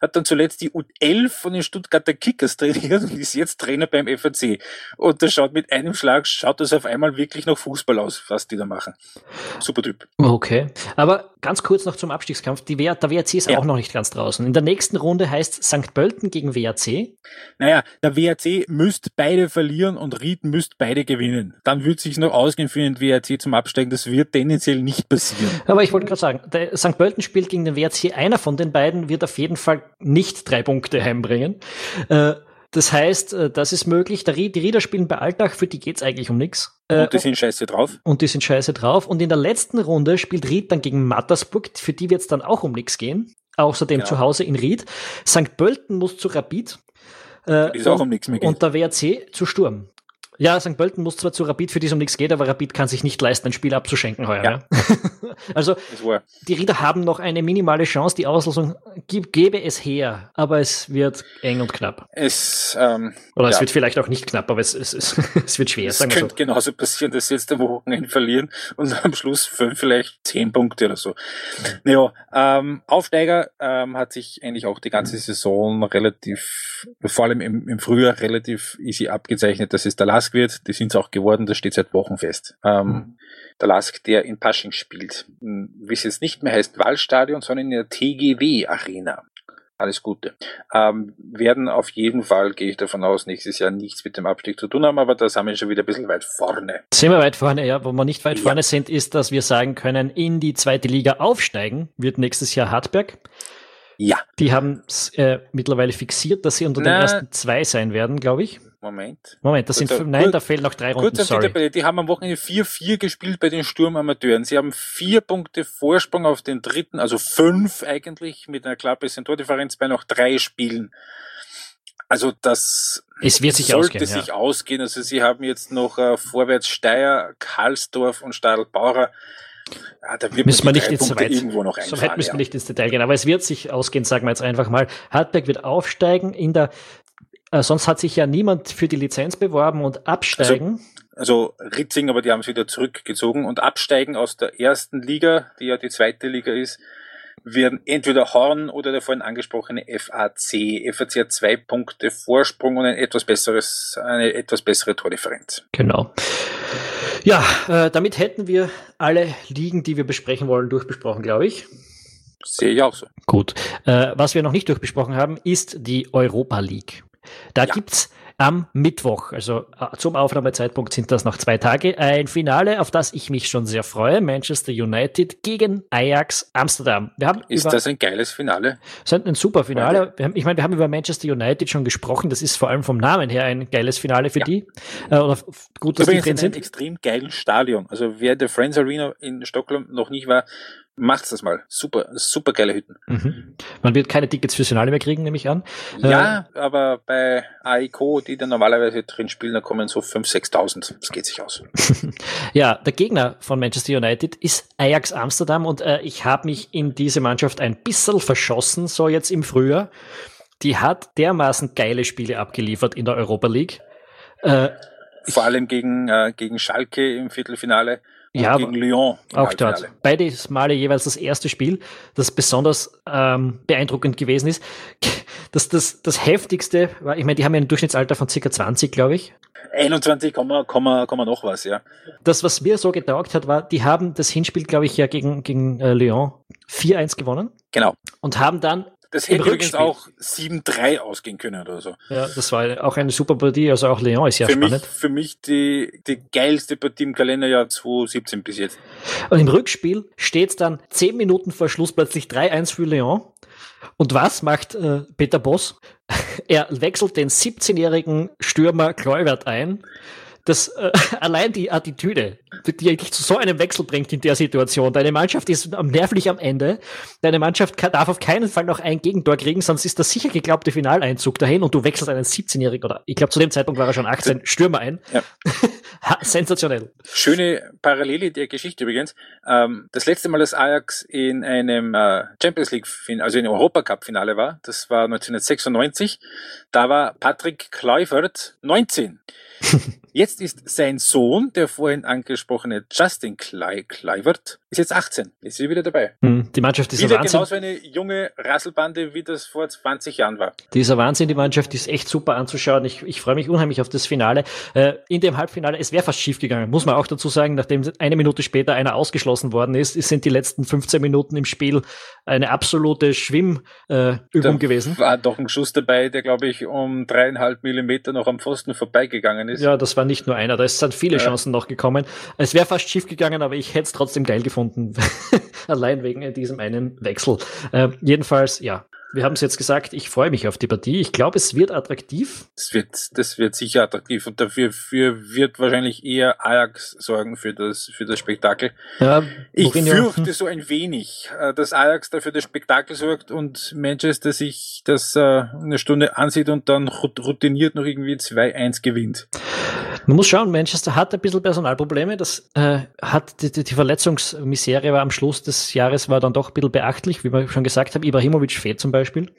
hat dann zuletzt die U11 von den Stuttgarter Kickers trainiert und ist jetzt Trainer beim FAC. Und das schaut mit einem Schlag, schaut das auf einmal wirklich noch Fußball aus, was die da machen. Super Typ. Okay. Aber ganz kurz noch zum Abstiegskampf. Die w der WRC ist ja. auch noch nicht ganz draußen. In der nächsten Runde heißt St. Pölten gegen WRC. Naja, der WRC müsste beide verlieren und Ried müsste beide gewinnen. Dann würde sich noch ausgehen für den WRC zum Absteigen. Das wird tendenziell nicht passieren. Aber ich wollte gerade sagen, der St. Pölten spielt gegen den WRC. Einer von den beiden wird auf jeden Fall nicht drei Punkte heimbringen. Äh, das heißt, äh, das ist möglich. Die Rieder spielen bei Alltag, für die geht's eigentlich um nichts. Äh, und die sind scheiße drauf. Und die sind scheiße drauf. Und in der letzten Runde spielt Ried dann gegen Mattersburg, für die wird's dann auch um nichts gehen. Außerdem genau. zu Hause in Ried. St. Pölten muss zu Rapid. Äh, ist auch um nichts mehr geht. Und der WRC zu Sturm. Ja, St. Pölten muss zwar zu Rapid, für die es um nichts geht, aber Rapid kann sich nicht leisten, ein Spiel abzuschenken heuer. Ja. also, die Rieder haben noch eine minimale Chance. Die Auslosung gäbe es her, aber es wird eng und knapp. Es, ähm, Oder ja. es wird vielleicht auch nicht knapp, aber es, es, es, es wird schwer. Es könnte so. genauso passieren, dass sie jetzt am Wochenende verlieren und am Schluss fünf, vielleicht zehn Punkte oder so. Naja, ähm, Aufsteiger ähm, hat sich eigentlich auch die ganze Saison relativ, vor allem im, im Frühjahr relativ easy abgezeichnet. Das ist der Lask Lask wird, die sind es auch geworden, das steht seit Wochen fest. Ähm, mhm. Der Lask, der in Pasching spielt, hm, wie es jetzt nicht mehr heißt Waldstadion, sondern in der TGW Arena. Alles Gute. Ähm, werden auf jeden Fall, gehe ich davon aus, nächstes Jahr nichts mit dem Abstieg zu tun haben, aber da sind wir schon wieder ein bisschen weit vorne. Sind wir weit vorne, ja. Wo wir nicht weit ja. vorne sind, ist, dass wir sagen können, in die zweite Liga aufsteigen wird nächstes Jahr Hartberg. Ja. Die haben äh, mittlerweile fixiert, dass sie unter Na, den ersten zwei sein werden, glaube ich. Moment. Moment, das sind, nein, da fehlen noch drei Runden, sorry. Die, haben am Wochenende 4-4 gespielt bei den Sturmamateuren. Sie haben vier Punkte Vorsprung auf den dritten, also fünf eigentlich, mit einer klar besseren Tordifferenz bei noch drei Spielen. Also das es wird sich sollte ausgehen, sich ja. ausgehen. Also sie haben jetzt noch äh, Vorwärts Steyr, Karlsdorf und Stadl-Bauer. Ja, da wird müssen wir nicht ins weit, irgendwo noch so weit müssen wir nicht ins Detail gehen, aber es wird sich ausgehen, sagen wir jetzt einfach mal. Hartberg wird aufsteigen in der äh, sonst hat sich ja niemand für die Lizenz beworben und absteigen. Also, also Ritzing, aber die haben es wieder zurückgezogen und absteigen aus der ersten Liga, die ja die zweite Liga ist, werden entweder Horn oder der vorhin angesprochene FAC. FAC hat zwei Punkte Vorsprung und ein etwas besseres, eine etwas bessere Tordifferenz. Genau. Ja, äh, damit hätten wir alle Ligen, die wir besprechen wollen, durchbesprochen, glaube ich. Sehe ich auch so. Gut. Äh, was wir noch nicht durchbesprochen haben, ist die Europa League. Da ja. gibt's am Mittwoch. Also äh, zum Aufnahmezeitpunkt sind das noch zwei Tage. Ein Finale, auf das ich mich schon sehr freue. Manchester United gegen Ajax Amsterdam. Ist das ein geiles Finale? Das ist ein super Finale. Haben, ich meine, wir haben über Manchester United schon gesprochen. Das ist vor allem vom Namen her ein geiles Finale für ja. die. Äh, oder gut, dass Übrigens die drin sind. Ein extrem geilen Stadion. Also wer der Friends Arena in Stockholm noch nicht war, Macht's das mal. Super, super geile Hütten. Mhm. Man wird keine Tickets fürs Finale mehr kriegen, nehme ich an. Ja, äh, aber bei AICO, die da normalerweise drin spielen, da kommen so 5.000, 6.000. Das geht sich aus. ja, der Gegner von Manchester United ist Ajax Amsterdam und äh, ich habe mich in diese Mannschaft ein bisschen verschossen, so jetzt im Frühjahr. Die hat dermaßen geile Spiele abgeliefert in der Europa League. Äh, Vor allem gegen, äh, gegen Schalke im Viertelfinale ja, gegen Lyon. Auch dort. Beides Male jeweils das erste Spiel, das besonders ähm, beeindruckend gewesen ist. Das, das, das heftigste war, ich meine, die haben ja ein Durchschnittsalter von circa 20, glaube ich. 21, Komma, Komma, Komma noch was, ja. Das, was mir so getaugt hat, war, die haben das Hinspiel, glaube ich, ja gegen, gegen äh, Lyon 4-1 gewonnen. Genau. Und haben dann das hätte übrigens auch 7-3 ausgehen können oder so. Ja, das war auch eine super Partie, also auch Leon ist ja für spannend. Mich, für mich die, die geilste Partie im Kalenderjahr 2017 bis jetzt. Und im Rückspiel steht es dann 10 Minuten vor Schluss plötzlich 3-1 für Leon. Und was macht äh, Peter Boss? er wechselt den 17-jährigen Stürmer Kluivert ein das äh, allein die Attitüde, die dich zu so einem Wechsel bringt in der Situation. Deine Mannschaft ist nervlich am Ende. Deine Mannschaft kann, darf auf keinen Fall noch ein Gegentor kriegen, sonst ist das sicher geglaubte Finaleinzug dahin und du wechselst einen 17-jährigen oder ich glaube zu dem Zeitpunkt war er schon 18 Stürmer ein. Ja. Sensationell. Schöne Parallele der Geschichte übrigens. Ähm, das letzte Mal, dass Ajax in einem äh, Champions League, also in Europacup Finale war, das war 1996. Da war Patrick Kluivert 19. Jetzt ist sein Sohn, der vorhin angesprochene Justin Kluivert, ist jetzt 18. Ist sie wieder dabei. Hm, die Mannschaft ist wieder Wahnsinn. genauso eine junge Rasselbande, wie das vor 20 Jahren war. Dieser Wahnsinn, die Mannschaft ist echt super anzuschauen. Ich, ich freue mich unheimlich auf das Finale. Äh, in dem Halbfinale, es wäre fast schief gegangen, muss man auch dazu sagen, nachdem eine Minute später einer ausgeschlossen worden ist, sind die letzten 15 Minuten im Spiel eine absolute Schwimmübung äh, gewesen. War doch ein Schuss dabei, der glaube ich um dreieinhalb Millimeter noch am Pfosten vorbeigegangen ist. Ja, das war nicht nur einer, da sind viele ja. Chancen noch gekommen. Es wäre fast schief gegangen, aber ich hätte es trotzdem geil gefunden allein wegen diesem einen Wechsel. Äh, jedenfalls, ja, wir haben es jetzt gesagt, ich freue mich auf die Partie. Ich glaube, es wird attraktiv. Das wird, das wird sicher attraktiv und dafür für wird wahrscheinlich eher Ajax sorgen für das, für das Spektakel. Ja, ich fürchte so ein wenig, äh, dass Ajax dafür das Spektakel sorgt und Manchester sich das äh, eine Stunde ansieht und dann routiniert noch irgendwie 2-1 gewinnt. Man muss schauen, Manchester hat ein bisschen Personalprobleme. Das äh, hat die, die Verletzungsmisere war am Schluss des Jahres war dann doch ein bisschen beachtlich, wie wir schon gesagt haben. Ibrahimovic fehlt zum Beispiel.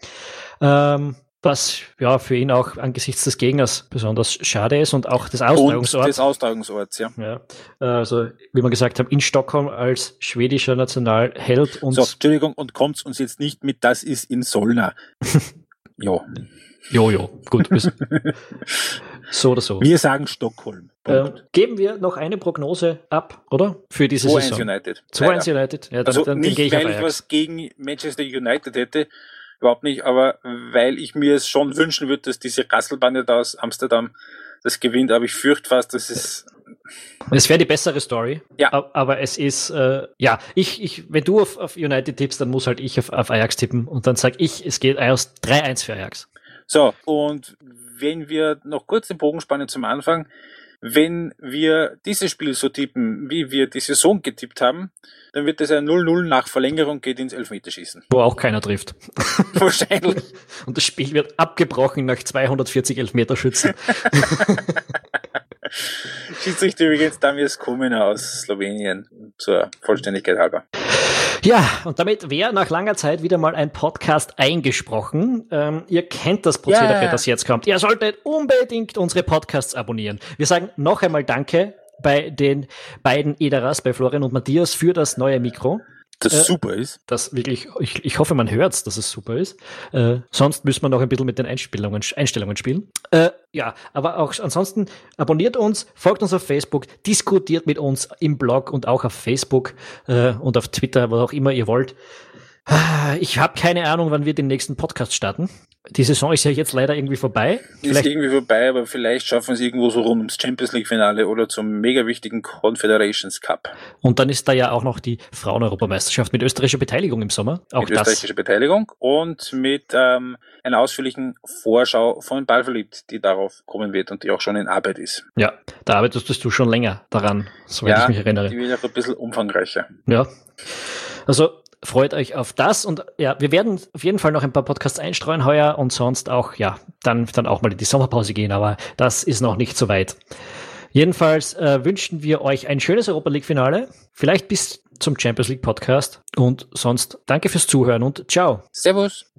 Ähm, was ja für ihn auch angesichts des Gegners besonders schade ist und auch des Austragungsorts. Und des Austragungsorts, ja. ja. Also, wie wir gesagt haben, in Stockholm als schwedischer Nationalheld und. So, Entschuldigung, und kommt's uns jetzt nicht mit, das ist in Solna. jo. Jojo, gut. so oder so. Wir sagen Stockholm. Äh, geben wir noch eine Prognose ab, oder? Für diese 2 Saison. 2-1 United. 2-1 United. Ja, dann, also dann, nicht, ich weil ich was gegen Manchester United hätte, überhaupt nicht, aber weil ich mir es schon wünschen würde, dass diese Rasselbande da aus Amsterdam das gewinnt, aber ich fürchte fast, dass es es wäre die bessere Story. Ja. Aber es ist, äh, ja, ich, ich, wenn du auf, auf United tippst, dann muss halt ich auf, auf Ajax tippen und dann sag ich, es geht aus 3-1 für Ajax. So, und wenn wir noch kurz den Bogen spannen zum Anfang, wenn wir dieses Spiel so tippen, wie wir die Saison getippt haben, dann wird es ein 0-0 nach Verlängerung geht ins Elfmeterschießen. Wo auch keiner trifft. Wahrscheinlich. Und das Spiel wird abgebrochen nach 240 Elfmeterschützen. Schiedsrichter übrigens Damias Kumina aus Slowenien, zur Vollständigkeit halber. Ja, und damit wäre nach langer Zeit wieder mal ein Podcast eingesprochen. Ähm, ihr kennt das Prozedere, yeah. das jetzt kommt. Ihr solltet unbedingt unsere Podcasts abonnieren. Wir sagen noch einmal Danke bei den beiden Ederas, bei Florian und Matthias, für das neue Mikro das äh, super ist. Das wirklich, ich, ich hoffe, man hört dass es super ist. Äh, sonst müssen wir noch ein bisschen mit den Einstellungen, Einstellungen spielen. Äh, ja, aber auch ansonsten abonniert uns, folgt uns auf Facebook, diskutiert mit uns im Blog und auch auf Facebook äh, und auf Twitter, wo auch immer ihr wollt. Ich habe keine Ahnung, wann wir den nächsten Podcast starten. Die Saison ist ja jetzt leider irgendwie vorbei. Vielleicht ist irgendwie vorbei, aber vielleicht schaffen wir es irgendwo so rund ums Champions League Finale oder zum mega wichtigen Confederations Cup. Und dann ist da ja auch noch die Frauen-Europameisterschaft mit österreichischer Beteiligung im Sommer. Auch mit das. österreichischer Beteiligung und mit ähm, einer ausführlichen Vorschau von Ballverliebt, die darauf kommen wird und die auch schon in Arbeit ist. Ja, da arbeitest du schon länger daran, soweit ja, ich mich erinnere. Die wird auch ein bisschen umfangreicher. Ja. Also freut euch auf das und ja, wir werden auf jeden Fall noch ein paar Podcasts einstreuen heuer und sonst auch, ja, dann, dann auch mal in die Sommerpause gehen, aber das ist noch nicht so weit. Jedenfalls äh, wünschen wir euch ein schönes Europa League Finale, vielleicht bis zum Champions League Podcast und sonst danke fürs Zuhören und ciao. Servus.